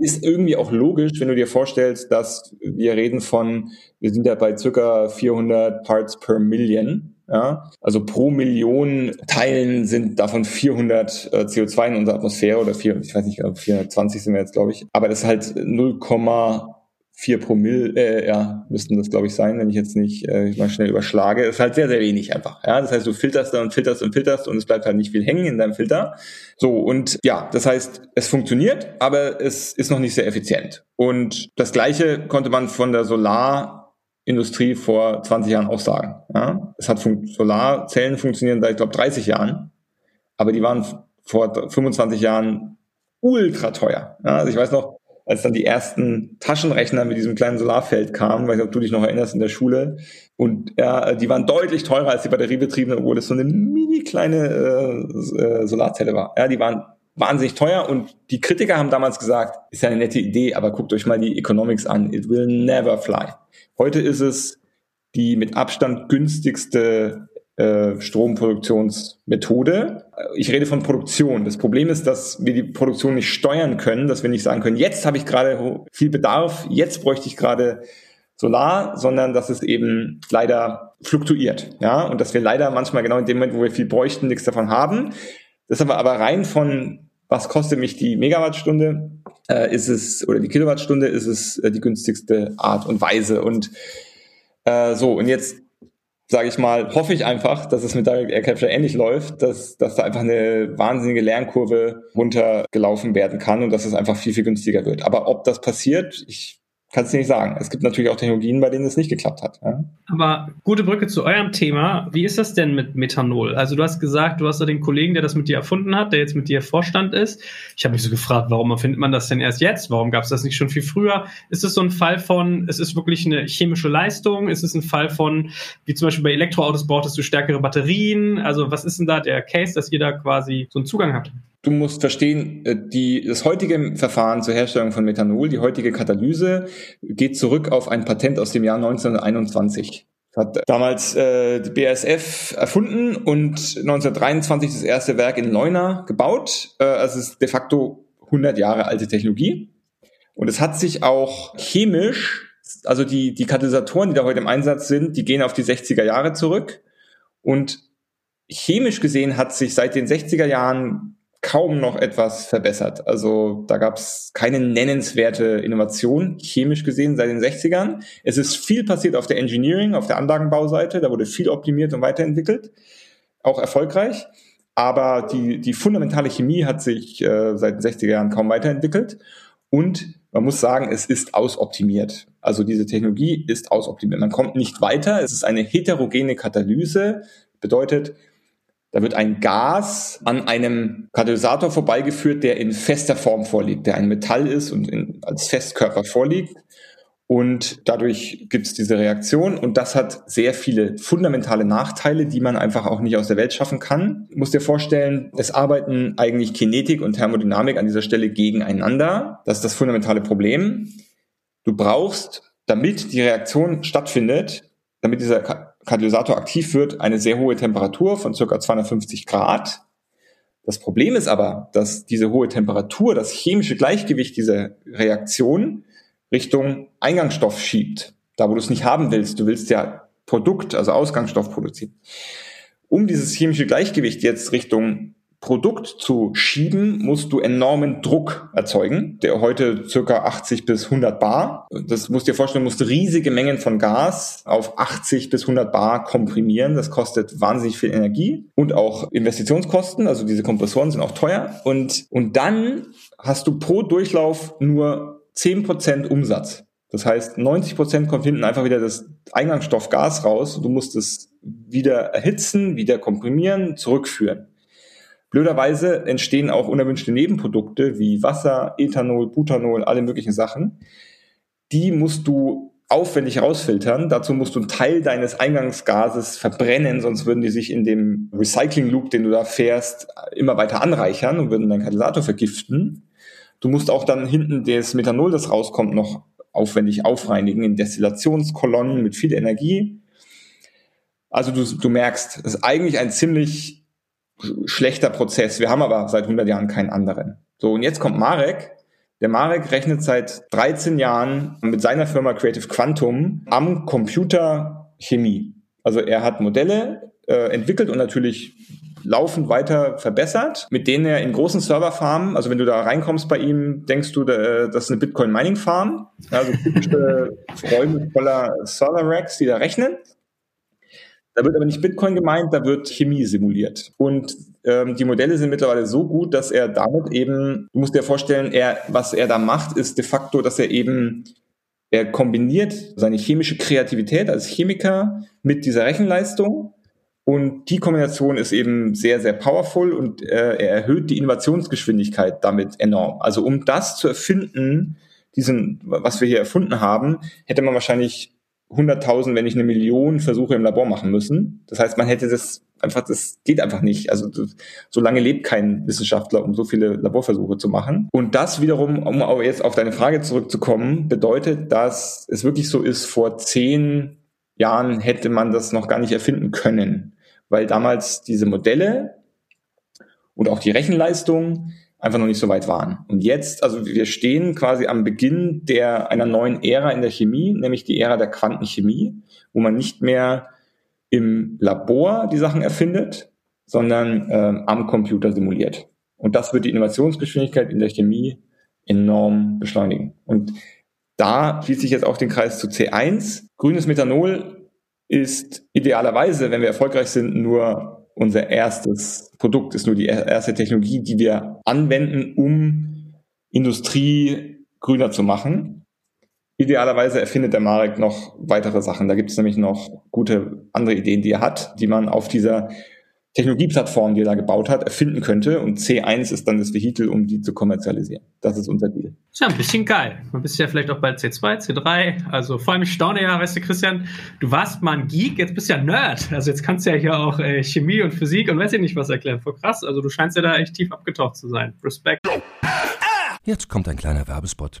Ist irgendwie auch logisch, wenn du dir vorstellst, dass wir reden von, wir sind ja bei circa 400 Parts per Million. Ja. Also pro Million Teilen sind davon 400 äh, CO2 in unserer Atmosphäre oder 4, ich weiß nicht, 420 sind wir jetzt, glaube ich. Aber das ist halt 0, vier Promille, äh, ja, müssten das, glaube ich, sein, wenn ich jetzt nicht äh, mal schnell überschlage. ist halt sehr, sehr wenig einfach. Ja, das heißt, du filterst dann und filterst und filterst und es bleibt halt nicht viel hängen in deinem Filter. So, und ja, das heißt, es funktioniert, aber es ist noch nicht sehr effizient. Und das Gleiche konnte man von der Solarindustrie vor 20 Jahren auch sagen. Ja, es hat fun Solarzellen funktionieren seit, ich glaube, 30 Jahren, aber die waren vor 25 Jahren ultra teuer. Ja, also ich weiß noch, als dann die ersten Taschenrechner mit diesem kleinen Solarfeld kamen, weil ich ob du dich noch erinnerst in der Schule. Und ja, die waren deutlich teurer als die batteriebetriebenen, obwohl das so eine mini kleine äh, äh, Solarzelle war. Ja, die waren wahnsinnig teuer und die Kritiker haben damals gesagt, ist ja eine nette Idee, aber guckt euch mal die Economics an. It will never fly. Heute ist es die mit Abstand günstigste äh, Stromproduktionsmethode. Ich rede von Produktion. Das Problem ist, dass wir die Produktion nicht steuern können, dass wir nicht sagen können, jetzt habe ich gerade viel Bedarf, jetzt bräuchte ich gerade Solar, sondern dass es eben leider fluktuiert. Ja, und dass wir leider manchmal genau in dem Moment, wo wir viel bräuchten, nichts davon haben. Das aber aber rein von, was kostet mich die Megawattstunde, äh, ist es, oder die Kilowattstunde, ist es äh, die günstigste Art und Weise. Und äh, so, und jetzt sage ich mal, hoffe ich einfach, dass es mit Direct Air Capture ähnlich läuft, dass, dass da einfach eine wahnsinnige Lernkurve runtergelaufen werden kann und dass es einfach viel, viel günstiger wird. Aber ob das passiert, ich kannst du nicht sagen. Es gibt natürlich auch Technologien, bei denen es nicht geklappt hat. Ja? Aber gute Brücke zu eurem Thema. Wie ist das denn mit Methanol? Also du hast gesagt, du hast da den Kollegen, der das mit dir erfunden hat, der jetzt mit dir Vorstand ist. Ich habe mich so gefragt, warum erfindet man das denn erst jetzt? Warum gab es das nicht schon viel früher? Ist es so ein Fall von, es ist wirklich eine chemische Leistung? Ist es ein Fall von, wie zum Beispiel bei Elektroautos brauchtest du stärkere Batterien? Also was ist denn da der Case, dass ihr da quasi so einen Zugang habt? Du musst verstehen, äh, die, das heutige Verfahren zur Herstellung von Methanol, die heutige Katalyse, geht zurück auf ein Patent aus dem Jahr 1921. Hat damals äh, die BASF erfunden und 1923 das erste Werk in Leuna gebaut. Äh, also es ist de facto 100 Jahre alte Technologie. Und es hat sich auch chemisch, also die, die Katalysatoren, die da heute im Einsatz sind, die gehen auf die 60er Jahre zurück. Und chemisch gesehen hat sich seit den 60er Jahren kaum noch etwas verbessert. Also da gab es keine nennenswerte Innovation, chemisch gesehen, seit den 60ern. Es ist viel passiert auf der Engineering, auf der Anlagenbauseite. Da wurde viel optimiert und weiterentwickelt, auch erfolgreich. Aber die, die fundamentale Chemie hat sich äh, seit den 60er Jahren kaum weiterentwickelt. Und man muss sagen, es ist ausoptimiert. Also diese Technologie ist ausoptimiert. Man kommt nicht weiter. Es ist eine heterogene Katalyse. Bedeutet, da wird ein Gas an einem Katalysator vorbeigeführt, der in fester Form vorliegt, der ein Metall ist und in, als Festkörper vorliegt. Und dadurch gibt es diese Reaktion und das hat sehr viele fundamentale Nachteile, die man einfach auch nicht aus der Welt schaffen kann. Du musst dir vorstellen, es arbeiten eigentlich Kinetik und Thermodynamik an dieser Stelle gegeneinander. Das ist das fundamentale Problem. Du brauchst, damit die Reaktion stattfindet, damit dieser Katalysator aktiv wird, eine sehr hohe Temperatur von circa 250 Grad. Das Problem ist aber, dass diese hohe Temperatur das chemische Gleichgewicht dieser Reaktion Richtung Eingangsstoff schiebt. Da, wo du es nicht haben willst. Du willst ja Produkt, also Ausgangsstoff produzieren. Um dieses chemische Gleichgewicht jetzt Richtung Produkt zu schieben, musst du enormen Druck erzeugen, der heute circa 80 bis 100 Bar. Das musst dir vorstellen, musst riesige Mengen von Gas auf 80 bis 100 Bar komprimieren. Das kostet wahnsinnig viel Energie und auch Investitionskosten. Also diese Kompressoren sind auch teuer. Und, und dann hast du pro Durchlauf nur 10 Prozent Umsatz. Das heißt, 90 Prozent kommt hinten einfach wieder das Eingangsstoff Gas raus. Du musst es wieder erhitzen, wieder komprimieren, zurückführen. Blöderweise entstehen auch unerwünschte Nebenprodukte wie Wasser, Ethanol, Butanol, alle möglichen Sachen. Die musst du aufwendig rausfiltern. Dazu musst du einen Teil deines Eingangsgases verbrennen, sonst würden die sich in dem Recycling-Loop, den du da fährst, immer weiter anreichern und würden deinen Katalysator vergiften. Du musst auch dann hinten das Methanol, das rauskommt, noch aufwendig aufreinigen in Destillationskolonnen mit viel Energie. Also du, du merkst, es ist eigentlich ein ziemlich schlechter Prozess. Wir haben aber seit 100 Jahren keinen anderen. So, und jetzt kommt Marek. Der Marek rechnet seit 13 Jahren mit seiner Firma Creative Quantum am Computer Chemie. Also er hat Modelle äh, entwickelt und natürlich laufend weiter verbessert, mit denen er in großen Serverfarmen, also wenn du da reinkommst bei ihm, denkst du, äh, das ist eine Bitcoin Mining Farm, also typische Räume voller Server Racks, die da rechnen. Da wird aber nicht Bitcoin gemeint, da wird Chemie simuliert. Und ähm, die Modelle sind mittlerweile so gut, dass er damit eben, du musst dir vorstellen, er, was er da macht, ist de facto, dass er eben, er kombiniert seine chemische Kreativität als Chemiker mit dieser Rechenleistung. Und die Kombination ist eben sehr, sehr powerful und äh, er erhöht die Innovationsgeschwindigkeit damit enorm. Also um das zu erfinden, diesen, was wir hier erfunden haben, hätte man wahrscheinlich 100.000, wenn nicht eine Million Versuche im Labor machen müssen. Das heißt, man hätte das einfach, das geht einfach nicht. Also so lange lebt kein Wissenschaftler, um so viele Laborversuche zu machen. Und das wiederum, um auch jetzt auf deine Frage zurückzukommen, bedeutet, dass es wirklich so ist, vor zehn Jahren hätte man das noch gar nicht erfinden können, weil damals diese Modelle und auch die Rechenleistung einfach noch nicht so weit waren. Und jetzt, also wir stehen quasi am Beginn der einer neuen Ära in der Chemie, nämlich die Ära der Quantenchemie, wo man nicht mehr im Labor die Sachen erfindet, sondern äh, am Computer simuliert. Und das wird die Innovationsgeschwindigkeit in der Chemie enorm beschleunigen. Und da schließt sich jetzt auch den Kreis zu C1. Grünes Methanol ist idealerweise, wenn wir erfolgreich sind, nur unser erstes Produkt, ist nur die erste Technologie, die wir anwenden, um Industrie grüner zu machen. Idealerweise erfindet der Marek noch weitere Sachen. Da gibt es nämlich noch gute andere Ideen, die er hat, die man auf dieser Technologieplattform, die er da gebaut hat, erfinden könnte. Und C1 ist dann das Vehikel, um die zu kommerzialisieren. Das ist unser Deal. Ist ja ein bisschen geil. Man bist ja vielleicht auch bei C2, C3. Also vor allem ich staune ja, weißt du, Christian, du warst mal ein Geek, jetzt bist du ja Nerd. Also jetzt kannst du ja hier auch äh, Chemie und Physik und weiß ich nicht was erklären. Voll krass. Also du scheinst ja da echt tief abgetaucht zu sein. Respekt. Jetzt kommt ein kleiner Werbespot.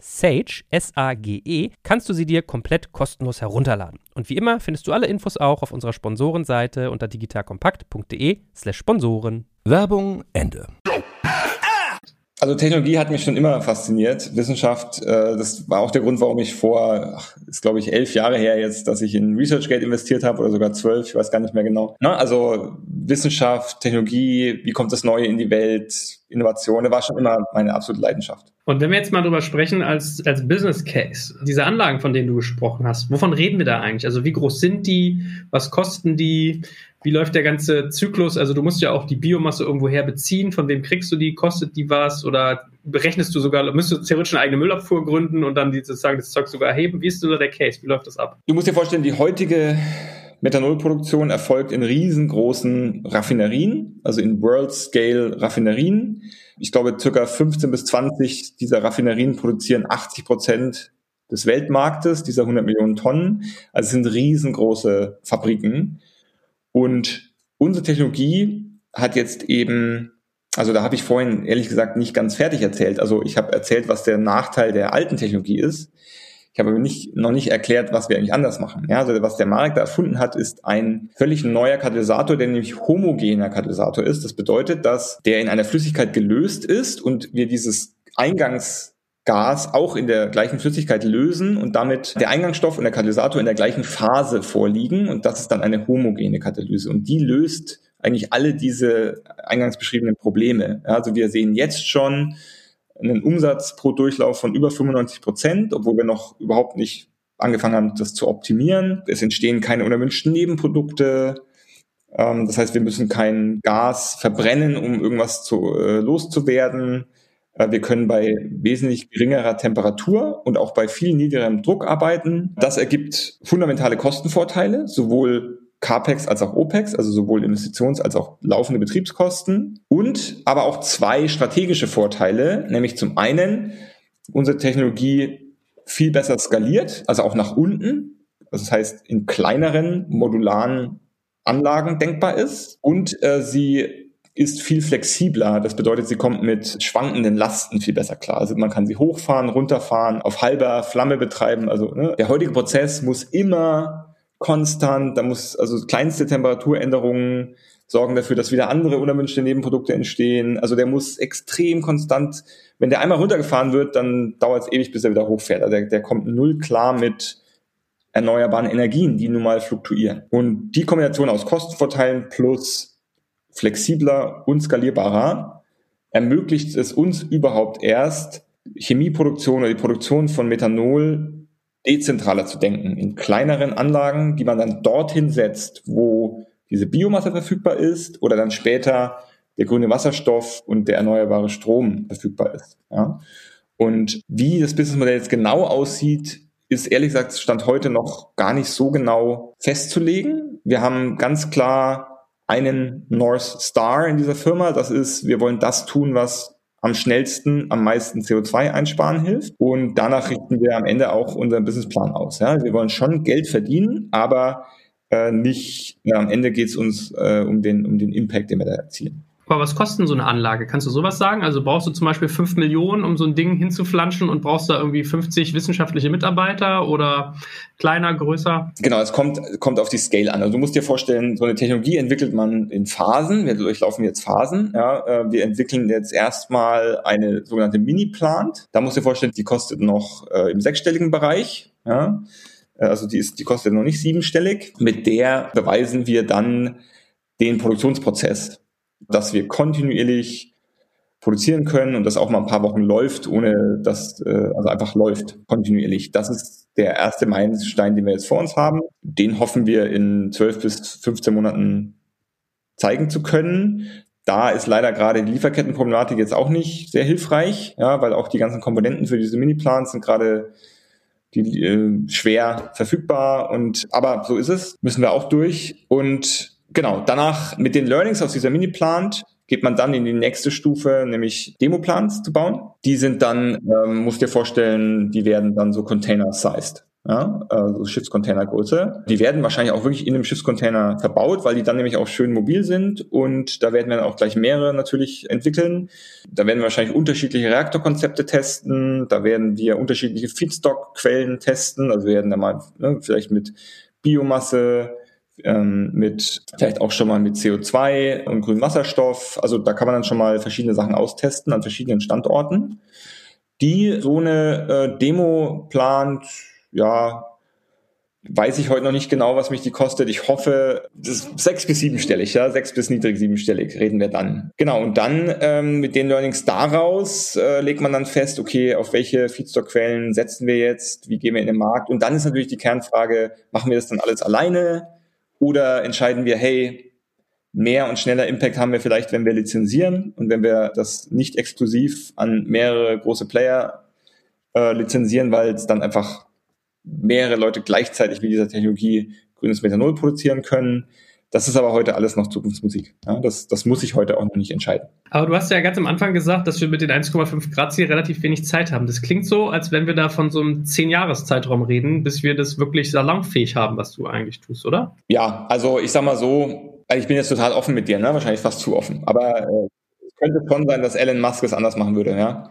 Sage, S-A-G-E, kannst du sie dir komplett kostenlos herunterladen. Und wie immer findest du alle Infos auch auf unserer Sponsorenseite unter digitalkompakt.de slash Sponsoren. Werbung Ende. Also Technologie hat mich schon immer fasziniert. Wissenschaft, äh, das war auch der Grund, warum ich vor, ach, ist glaube ich elf Jahre her jetzt, dass ich in ResearchGate investiert habe oder sogar zwölf, ich weiß gar nicht mehr genau. Na, also Wissenschaft, Technologie, wie kommt das Neue in die Welt, Innovation, das war schon immer meine absolute Leidenschaft. Und wenn wir jetzt mal drüber sprechen als, als Business Case, diese Anlagen, von denen du gesprochen hast, wovon reden wir da eigentlich? Also wie groß sind die? Was kosten die? Wie läuft der ganze Zyklus? Also du musst ja auch die Biomasse irgendwo her beziehen. Von wem kriegst du die? Kostet die was? Oder berechnest du sogar, müsstest du theoretisch eine eigene Müllabfuhr gründen und dann die, sozusagen das Zeug sogar erheben? Wie ist da der Case? Wie läuft das ab? Du musst dir vorstellen, die heutige Methanolproduktion erfolgt in riesengroßen Raffinerien, also in World-Scale Raffinerien. Ich glaube, circa 15 bis 20 dieser Raffinerien produzieren 80 Prozent des Weltmarktes, dieser 100 Millionen Tonnen. Also es sind riesengroße Fabriken. Und unsere Technologie hat jetzt eben, also da habe ich vorhin ehrlich gesagt nicht ganz fertig erzählt. Also ich habe erzählt, was der Nachteil der alten Technologie ist. Habe nicht, noch nicht erklärt, was wir eigentlich anders machen. Ja, also was der Markt da erfunden hat, ist ein völlig neuer Katalysator, der nämlich homogener Katalysator ist. Das bedeutet, dass der in einer Flüssigkeit gelöst ist und wir dieses Eingangsgas auch in der gleichen Flüssigkeit lösen und damit der Eingangsstoff und der Katalysator in der gleichen Phase vorliegen und das ist dann eine homogene Katalyse und die löst eigentlich alle diese eingangs beschriebenen Probleme. Also wir sehen jetzt schon einen Umsatz pro Durchlauf von über 95 Prozent, obwohl wir noch überhaupt nicht angefangen haben, das zu optimieren. Es entstehen keine unerwünschten Nebenprodukte. Ähm, das heißt, wir müssen kein Gas verbrennen, um irgendwas zu, äh, loszuwerden. Äh, wir können bei wesentlich geringerer Temperatur und auch bei viel niedrigerem Druck arbeiten. Das ergibt fundamentale Kostenvorteile, sowohl CAPEX als auch OPEX, also sowohl Investitions- als auch laufende Betriebskosten und aber auch zwei strategische Vorteile, nämlich zum einen unsere Technologie viel besser skaliert, also auch nach unten, also das heißt in kleineren modularen Anlagen denkbar ist und äh, sie ist viel flexibler. Das bedeutet, sie kommt mit schwankenden Lasten viel besser klar. Also man kann sie hochfahren, runterfahren, auf halber Flamme betreiben. Also ne, der heutige Prozess muss immer konstant, da muss also kleinste Temperaturänderungen sorgen dafür, dass wieder andere unerwünschte Nebenprodukte entstehen. Also der muss extrem konstant, wenn der einmal runtergefahren wird, dann dauert es ewig, bis er wieder hochfährt. Also der, der kommt null klar mit erneuerbaren Energien, die nun mal fluktuieren. Und die Kombination aus Kostenvorteilen plus flexibler und skalierbarer ermöglicht es uns überhaupt erst, Chemieproduktion oder die Produktion von Methanol dezentraler zu denken, in kleineren Anlagen, die man dann dorthin setzt, wo diese Biomasse verfügbar ist oder dann später der grüne Wasserstoff und der erneuerbare Strom verfügbar ist. Ja? Und wie das Businessmodell jetzt genau aussieht, ist ehrlich gesagt Stand heute noch gar nicht so genau festzulegen. Wir haben ganz klar einen North Star in dieser Firma. Das ist, wir wollen das tun, was am schnellsten, am meisten CO2 einsparen hilft. Und danach richten wir am Ende auch unseren Businessplan aus. Ja? Wir wollen schon Geld verdienen, aber äh, nicht, ja, am Ende geht es uns äh, um, den, um den Impact, den wir da erzielen. Aber was kostet so eine Anlage? Kannst du sowas sagen? Also brauchst du zum Beispiel 5 Millionen, um so ein Ding hinzuflanschen und brauchst da irgendwie 50 wissenschaftliche Mitarbeiter oder kleiner, größer? Genau, es kommt, kommt auf die Scale an. Also du musst dir vorstellen, so eine Technologie entwickelt man in Phasen. Wir durchlaufen jetzt Phasen. Ja. Äh, wir entwickeln jetzt erstmal eine sogenannte Mini-Plant. Da musst du dir vorstellen, die kostet noch äh, im sechsstelligen Bereich. Ja. Äh, also die, ist, die kostet noch nicht siebenstellig. Mit der beweisen wir dann den Produktionsprozess dass wir kontinuierlich produzieren können und das auch mal ein paar Wochen läuft, ohne dass, äh, also einfach läuft kontinuierlich. Das ist der erste Meilenstein, den wir jetzt vor uns haben. Den hoffen wir in 12 bis 15 Monaten zeigen zu können. Da ist leider gerade die Lieferkettenproblematik jetzt auch nicht sehr hilfreich, ja, weil auch die ganzen Komponenten für diese Mini-Plans sind gerade die, äh, schwer verfügbar und aber so ist es, müssen wir auch durch und genau, danach mit den Learnings aus dieser Mini-Plant geht man dann in die nächste Stufe, nämlich Demo-Plans zu bauen. Die sind dann, ähm, musst dir vorstellen, die werden dann so Container-sized. Ja, also Schiffscontainergröße. Die werden wahrscheinlich auch wirklich in einem Schiffscontainer verbaut, weil die dann nämlich auch schön mobil sind und da werden wir dann auch gleich mehrere natürlich entwickeln. Da werden wir wahrscheinlich unterschiedliche Reaktorkonzepte testen, da werden wir unterschiedliche Feedstock-Quellen testen, also wir werden da mal ne, vielleicht mit Biomasse, ähm, mit vielleicht auch schon mal mit CO2 und grünem Wasserstoff. Also da kann man dann schon mal verschiedene Sachen austesten an verschiedenen Standorten. Die so eine äh, Demo plant, ja, weiß ich heute noch nicht genau, was mich die kostet. Ich hoffe, das ist sechs bis siebenstellig, ja, sechs bis niedrig siebenstellig reden wir dann. Genau, und dann ähm, mit den Learnings daraus äh, legt man dann fest, okay, auf welche Feedstockquellen setzen wir jetzt, wie gehen wir in den Markt? Und dann ist natürlich die Kernfrage, machen wir das dann alles alleine? Oder entscheiden wir, hey, mehr und schneller Impact haben wir vielleicht, wenn wir lizenzieren und wenn wir das nicht exklusiv an mehrere große Player äh, lizenzieren, weil es dann einfach mehrere Leute gleichzeitig mit dieser Technologie grünes Methanol produzieren können. Das ist aber heute alles noch Zukunftsmusik. Ja, das, das muss ich heute auch noch nicht entscheiden. Aber du hast ja ganz am Anfang gesagt, dass wir mit den 1,5 Grad Ziel relativ wenig Zeit haben. Das klingt so, als wenn wir da von so einem 10-Jahres-Zeitraum reden, bis wir das wirklich salonfähig haben, was du eigentlich tust, oder? Ja, also ich sag mal so, ich bin jetzt total offen mit dir, ne? wahrscheinlich fast zu offen. Aber äh, es könnte schon sein, dass Elon Musk es anders machen würde, ja.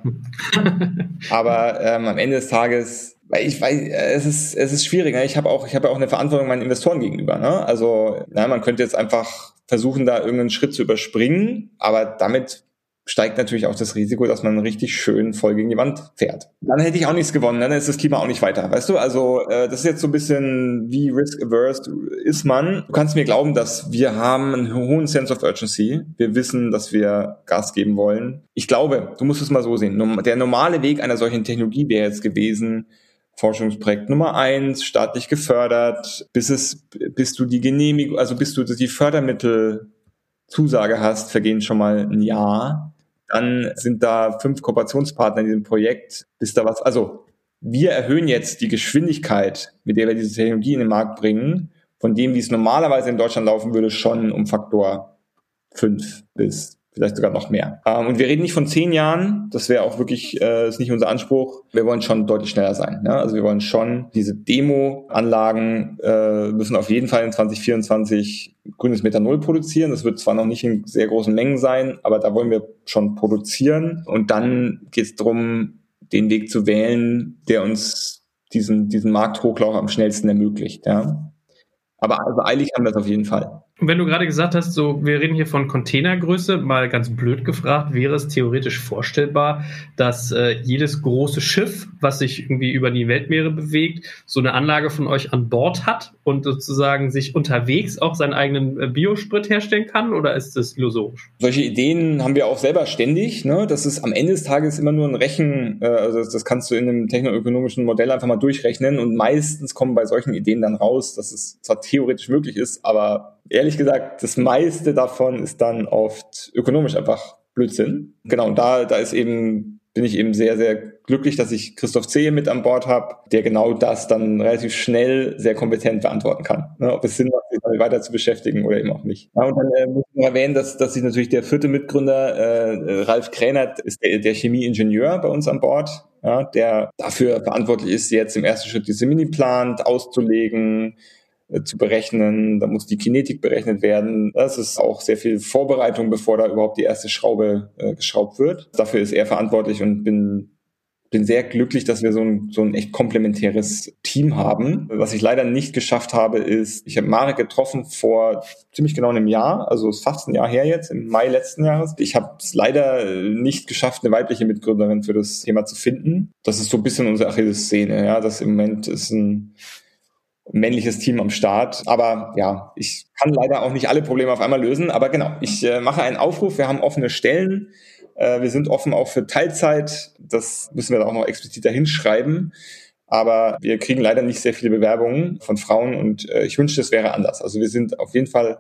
aber ähm, am Ende des Tages weil ich weiß, es ist, es ist schwierig. Ne? Ich habe auch, ich habe ja auch eine Verantwortung meinen Investoren gegenüber. Ne? Also, na, man könnte jetzt einfach versuchen, da irgendeinen Schritt zu überspringen, aber damit steigt natürlich auch das Risiko, dass man richtig schön voll gegen die Wand fährt. Dann hätte ich auch nichts gewonnen, dann ist das Klima auch nicht weiter. Weißt du, also äh, das ist jetzt so ein bisschen wie risk-averse ist man. Du kannst mir glauben, dass wir haben einen hohen Sense of Urgency. Wir wissen, dass wir Gas geben wollen. Ich glaube, du musst es mal so sehen. Der normale Weg einer solchen Technologie wäre jetzt gewesen, Forschungsprojekt Nummer eins, staatlich gefördert, bis es, bis du die Genehmigung, also bis du die Fördermittelzusage hast, vergehen schon mal ein Jahr. Dann sind da fünf Kooperationspartner in diesem Projekt, bis da was, also wir erhöhen jetzt die Geschwindigkeit, mit der wir diese Technologie in den Markt bringen, von dem, wie es normalerweise in Deutschland laufen würde, schon um Faktor fünf bis vielleicht sogar noch mehr. Ähm, und wir reden nicht von zehn Jahren, das wäre auch wirklich, äh, ist nicht unser Anspruch. Wir wollen schon deutlich schneller sein. Ne? Also wir wollen schon diese Demo-Anlagen äh, müssen auf jeden Fall in 2024 grünes Methanol produzieren. Das wird zwar noch nicht in sehr großen Mengen sein, aber da wollen wir schon produzieren. Und dann geht es darum, den Weg zu wählen, der uns diesen, diesen Markthochlauf am schnellsten ermöglicht. Ja. Aber also eilig haben wir es auf jeden Fall. Wenn du gerade gesagt hast, so, wir reden hier von Containergröße, mal ganz blöd gefragt, wäre es theoretisch vorstellbar, dass äh, jedes große Schiff, was sich irgendwie über die Weltmeere bewegt, so eine Anlage von euch an Bord hat und sozusagen sich unterwegs auch seinen eigenen äh, Biosprit herstellen kann? Oder ist das illusorisch? Solche Ideen haben wir auch selber ständig. Ne? Das ist am Ende des Tages immer nur ein Rechen, äh, also das, das kannst du in einem technoökonomischen Modell einfach mal durchrechnen und meistens kommen bei solchen Ideen dann raus, dass es zwar theoretisch möglich ist, aber ehrlich gesagt, das meiste davon ist dann oft ökonomisch einfach Blödsinn. Genau, und da, da ist eben, bin ich eben sehr, sehr glücklich, dass ich Christoph Zehe mit an Bord habe, der genau das dann relativ schnell sehr kompetent beantworten kann. Ne, ob es Sinn macht, sich damit weiter zu beschäftigen oder eben auch nicht. Ja, und dann äh, muss ich noch erwähnen, dass, dass sich natürlich der vierte Mitgründer, äh, Ralf Kränert, ist der, der Chemieingenieur bei uns an Bord. Ja, der dafür verantwortlich ist, jetzt im ersten Schritt diese Mini-Plan auszulegen, zu berechnen. Da muss die Kinetik berechnet werden. Das ist auch sehr viel Vorbereitung, bevor da überhaupt die erste Schraube äh, geschraubt wird. Dafür ist er verantwortlich und bin bin sehr glücklich, dass wir so ein, so ein echt komplementäres Team haben. Was ich leider nicht geschafft habe, ist, ich habe Marek getroffen vor ziemlich genau einem Jahr, also ist fast ein Jahr her jetzt, im Mai letzten Jahres. Ich habe es leider nicht geschafft, eine weibliche Mitgründerin für das Thema zu finden. Das ist so ein bisschen unsere Achilles-Szene. Ja, das im Moment ist ein männliches Team am Start. Aber ja, ich kann leider auch nicht alle Probleme auf einmal lösen. Aber genau, ich äh, mache einen Aufruf. Wir haben offene Stellen. Äh, wir sind offen auch für Teilzeit. Das müssen wir da auch noch explizit dahin schreiben. Aber wir kriegen leider nicht sehr viele Bewerbungen von Frauen und äh, ich wünschte, es wäre anders. Also wir sind auf jeden Fall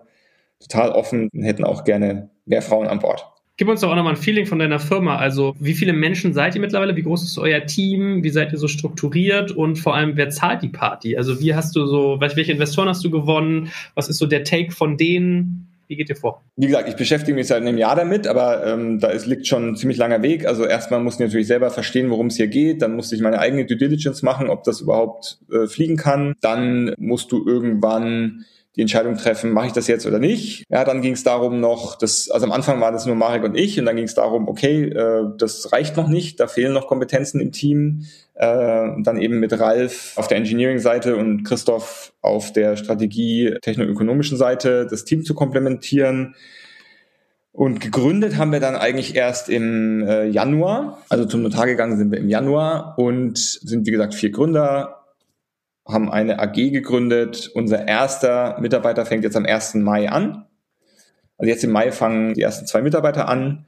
total offen und hätten auch gerne mehr Frauen an Bord. Gib uns doch auch nochmal ein Feeling von deiner Firma. Also, wie viele Menschen seid ihr mittlerweile? Wie groß ist euer Team? Wie seid ihr so strukturiert? Und vor allem, wer zahlt die Party? Also, wie hast du so, welche Investoren hast du gewonnen? Was ist so der Take von denen? Wie geht ihr vor? Wie gesagt, ich beschäftige mich seit einem Jahr damit, aber ähm, da ist, liegt schon ein ziemlich langer Weg. Also erstmal muss ich natürlich selber verstehen, worum es hier geht. Dann musste ich meine eigene Due Diligence machen, ob das überhaupt äh, fliegen kann. Dann musst du irgendwann die Entscheidung treffen, mache ich das jetzt oder nicht. Ja, dann ging es darum noch, das, also am Anfang war das nur Marek und ich und dann ging es darum, okay, äh, das reicht noch nicht, da fehlen noch Kompetenzen im Team. Äh, dann eben mit Ralf auf der Engineering-Seite und Christoph auf der Strategie technoökonomischen Seite das Team zu komplementieren. Und gegründet haben wir dann eigentlich erst im äh, Januar. Also zum Notar gegangen sind wir im Januar und sind, wie gesagt, vier Gründer, haben eine AG gegründet. Unser erster Mitarbeiter fängt jetzt am 1. Mai an. Also jetzt im Mai fangen die ersten zwei Mitarbeiter an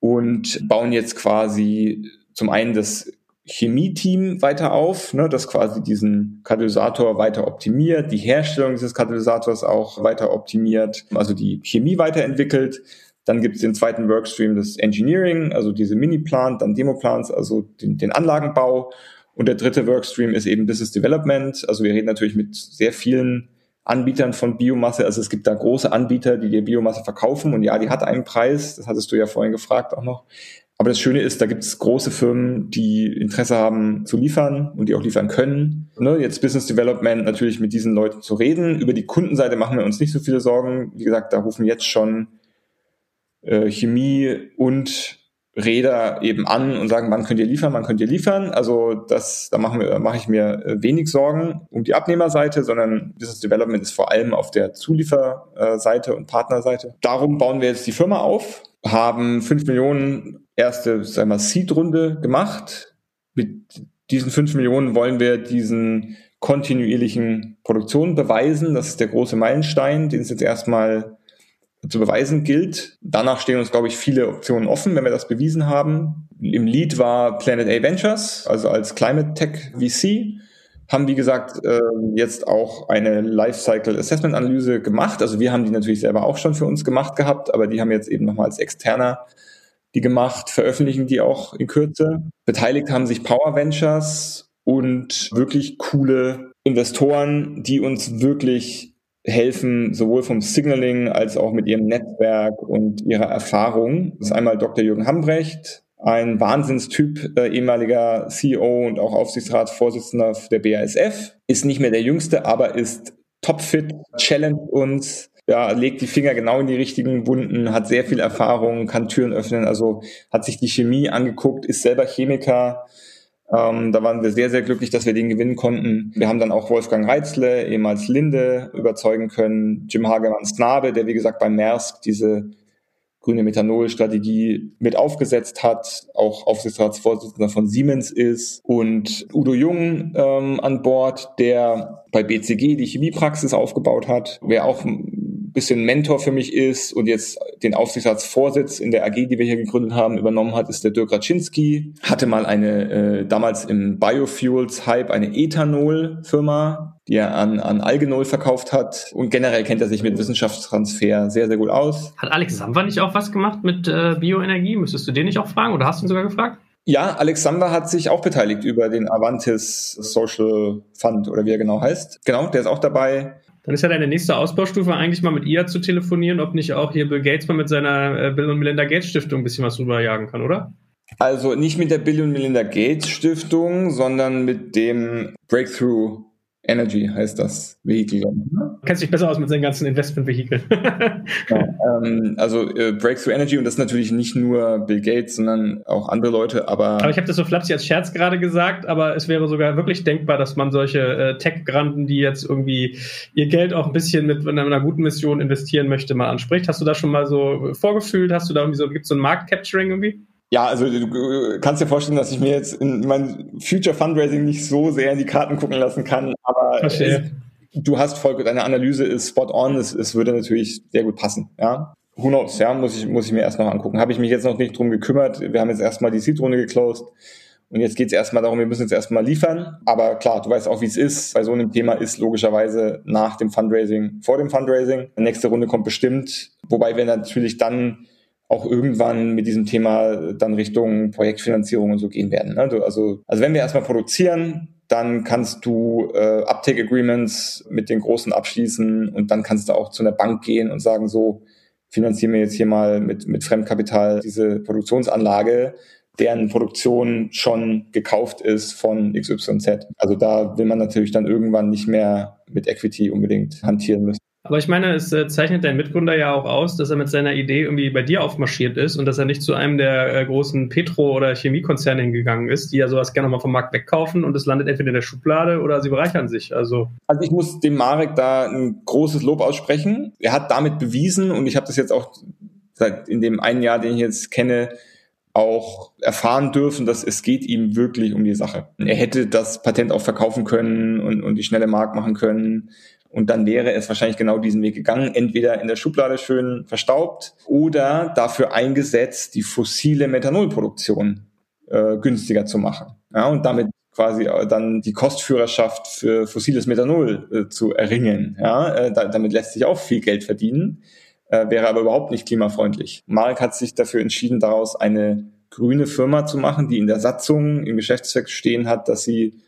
und bauen jetzt quasi zum einen das Chemie-Team weiter auf, ne, das quasi diesen Katalysator weiter optimiert, die Herstellung dieses Katalysators auch weiter optimiert, also die Chemie weiterentwickelt. Dann gibt es den zweiten Workstream des Engineering, also diese Mini-Plant, dann Demo-Plants, also den, den Anlagenbau und der dritte Workstream ist eben Business Development. Also wir reden natürlich mit sehr vielen Anbietern von Biomasse. Also es gibt da große Anbieter, die dir Biomasse verkaufen. Und ja, die hat einen Preis. Das hattest du ja vorhin gefragt auch noch. Aber das Schöne ist, da gibt es große Firmen, die Interesse haben zu liefern und die auch liefern können. Ne, jetzt Business Development natürlich mit diesen Leuten zu reden. Über die Kundenseite machen wir uns nicht so viele Sorgen. Wie gesagt, da rufen jetzt schon äh, Chemie und Räder eben an und sagen, wann könnt ihr liefern, wann könnt ihr liefern. Also das, da mache ich mir äh, wenig Sorgen um die Abnehmerseite, sondern Business Development ist vor allem auf der Zulieferseite und Partnerseite. Darum bauen wir jetzt die Firma auf, haben fünf Millionen erste, sagen wir, Seed-Runde gemacht. Mit diesen fünf Millionen wollen wir diesen kontinuierlichen Produktion beweisen. Das ist der große Meilenstein, den es jetzt erstmal zu beweisen gilt. Danach stehen uns, glaube ich, viele Optionen offen, wenn wir das bewiesen haben. Im Lead war Planet A Ventures, also als Climate Tech VC. Haben, wie gesagt, äh, jetzt auch eine Lifecycle Assessment Analyse gemacht. Also wir haben die natürlich selber auch schon für uns gemacht gehabt, aber die haben jetzt eben nochmal als externer die gemacht, veröffentlichen die auch in Kürze. Beteiligt haben sich Power Ventures und wirklich coole Investoren, die uns wirklich helfen, sowohl vom Signaling als auch mit ihrem Netzwerk und ihrer Erfahrung. Das ist einmal Dr. Jürgen Hambrecht, ein Wahnsinnstyp, äh, ehemaliger CEO und auch Aufsichtsratsvorsitzender der BASF, ist nicht mehr der Jüngste, aber ist topfit, challenge uns, ja, legt die Finger genau in die richtigen Wunden, hat sehr viel Erfahrung, kann Türen öffnen, also hat sich die Chemie angeguckt, ist selber Chemiker. Ähm, da waren wir sehr, sehr glücklich, dass wir den gewinnen konnten. Wir haben dann auch Wolfgang Reitzle, ehemals Linde, überzeugen können. Jim Hagemann-Snabe, der wie gesagt bei Maersk diese grüne Methanol-Strategie mit aufgesetzt hat, auch Aufsichtsratsvorsitzender von Siemens ist und Udo Jung ähm, an Bord, der bei BCG die Chemiepraxis aufgebaut hat, wer auch bisschen Mentor für mich ist und jetzt den Aufsichtsratsvorsitz in der AG, die wir hier gegründet haben, übernommen hat, ist der Dirk Raczynski. Hatte mal eine, äh, damals im Biofuels-Hype, eine Ethanol-Firma, die er an, an Algenol verkauft hat. Und generell kennt er sich mit Wissenschaftstransfer sehr, sehr gut aus. Hat Alex Samba nicht auch was gemacht mit äh, Bioenergie? Müsstest du den nicht auch fragen oder hast du ihn sogar gefragt? Ja, Alexander hat sich auch beteiligt über den Avantis Social Fund oder wie er genau heißt. Genau, der ist auch dabei. Dann ist ja deine nächste Ausbaustufe eigentlich mal mit ihr zu telefonieren, ob nicht auch hier Bill Gates mal mit seiner äh, Bill und Melinda Gates Stiftung ein bisschen was rüberjagen kann, oder? Also nicht mit der Bill und Melinda Gates Stiftung, sondern mit dem Breakthrough Energy heißt das Vehikel. Du kennst dich besser aus mit seinen ganzen Investment-Vehikeln. ja, ähm, also äh, Breakthrough Energy und das ist natürlich nicht nur Bill Gates, sondern auch andere Leute, aber... Aber ich habe das so flapsig als Scherz gerade gesagt, aber es wäre sogar wirklich denkbar, dass man solche äh, Tech-Granden, die jetzt irgendwie ihr Geld auch ein bisschen mit einer, einer, guten Mission investieren möchte, mal anspricht. Hast du das schon mal so vorgefühlt? Hast du da irgendwie so, gibt es so ein Markt-Capturing irgendwie? Ja, also du kannst dir vorstellen, dass ich mir jetzt in mein Future Fundraising nicht so sehr in die Karten gucken lassen kann, aber es, du hast voll deine Analyse ist spot on, es, es würde natürlich sehr gut passen, ja. Who knows, ja, muss ich, muss ich mir erst noch angucken. Habe ich mich jetzt noch nicht drum gekümmert. Wir haben jetzt erstmal die Seed-Runde geclosed. Und jetzt geht es erstmal darum, wir müssen jetzt erstmal liefern. Aber klar, du weißt auch, wie es ist. Bei so einem Thema ist logischerweise nach dem Fundraising, vor dem Fundraising. Die nächste Runde kommt bestimmt. Wobei wir natürlich dann auch irgendwann mit diesem Thema dann Richtung Projektfinanzierung und so gehen werden. Ne? Also, also wenn wir erstmal produzieren, dann kannst du äh, Uptake Agreements mit den Großen abschließen und dann kannst du auch zu einer Bank gehen und sagen, so, finanzieren wir jetzt hier mal mit, mit Fremdkapital diese Produktionsanlage, deren Produktion schon gekauft ist von XYZ. Also da will man natürlich dann irgendwann nicht mehr mit Equity unbedingt hantieren müssen. Aber ich meine, es äh, zeichnet dein Mitgründer ja auch aus, dass er mit seiner Idee irgendwie bei dir aufmarschiert ist und dass er nicht zu einem der äh, großen Petro- oder Chemiekonzerne hingegangen ist, die ja sowas gerne mal vom Markt wegkaufen und es landet entweder in der Schublade oder sie bereichern sich. Also, also ich muss dem Marek da ein großes Lob aussprechen. Er hat damit bewiesen und ich habe das jetzt auch seit in dem einen Jahr, den ich jetzt kenne, auch erfahren dürfen, dass es geht ihm wirklich um die Sache. Er hätte das Patent auch verkaufen können und, und die schnelle Markt machen können. Und dann wäre es wahrscheinlich genau diesen Weg gegangen, entweder in der Schublade schön verstaubt oder dafür eingesetzt, die fossile Methanolproduktion äh, günstiger zu machen. Ja, und damit quasi äh, dann die Kostführerschaft für fossiles Methanol äh, zu erringen. Ja, äh, da, damit lässt sich auch viel Geld verdienen, äh, wäre aber überhaupt nicht klimafreundlich. Mark hat sich dafür entschieden, daraus eine grüne Firma zu machen, die in der Satzung im Geschäftszweck stehen hat, dass sie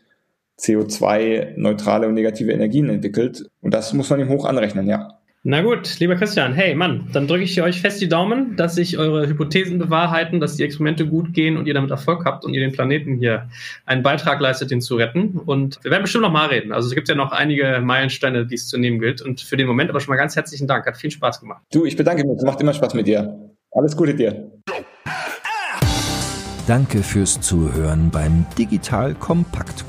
CO2-neutrale und negative Energien entwickelt. Und das muss man ihm hoch anrechnen, ja. Na gut, lieber Christian, hey Mann, dann drücke ich euch fest die Daumen, dass sich eure Hypothesen bewahrheiten, dass die Experimente gut gehen und ihr damit Erfolg habt und ihr den Planeten hier einen Beitrag leistet, den zu retten. Und wir werden bestimmt noch mal reden. Also es gibt ja noch einige Meilensteine, die es zu nehmen gilt. Und für den Moment aber schon mal ganz herzlichen Dank. Hat viel Spaß gemacht. Du, ich bedanke mich. Es macht immer Spaß mit dir. Alles Gute dir. Danke fürs Zuhören beim Digital Kompakt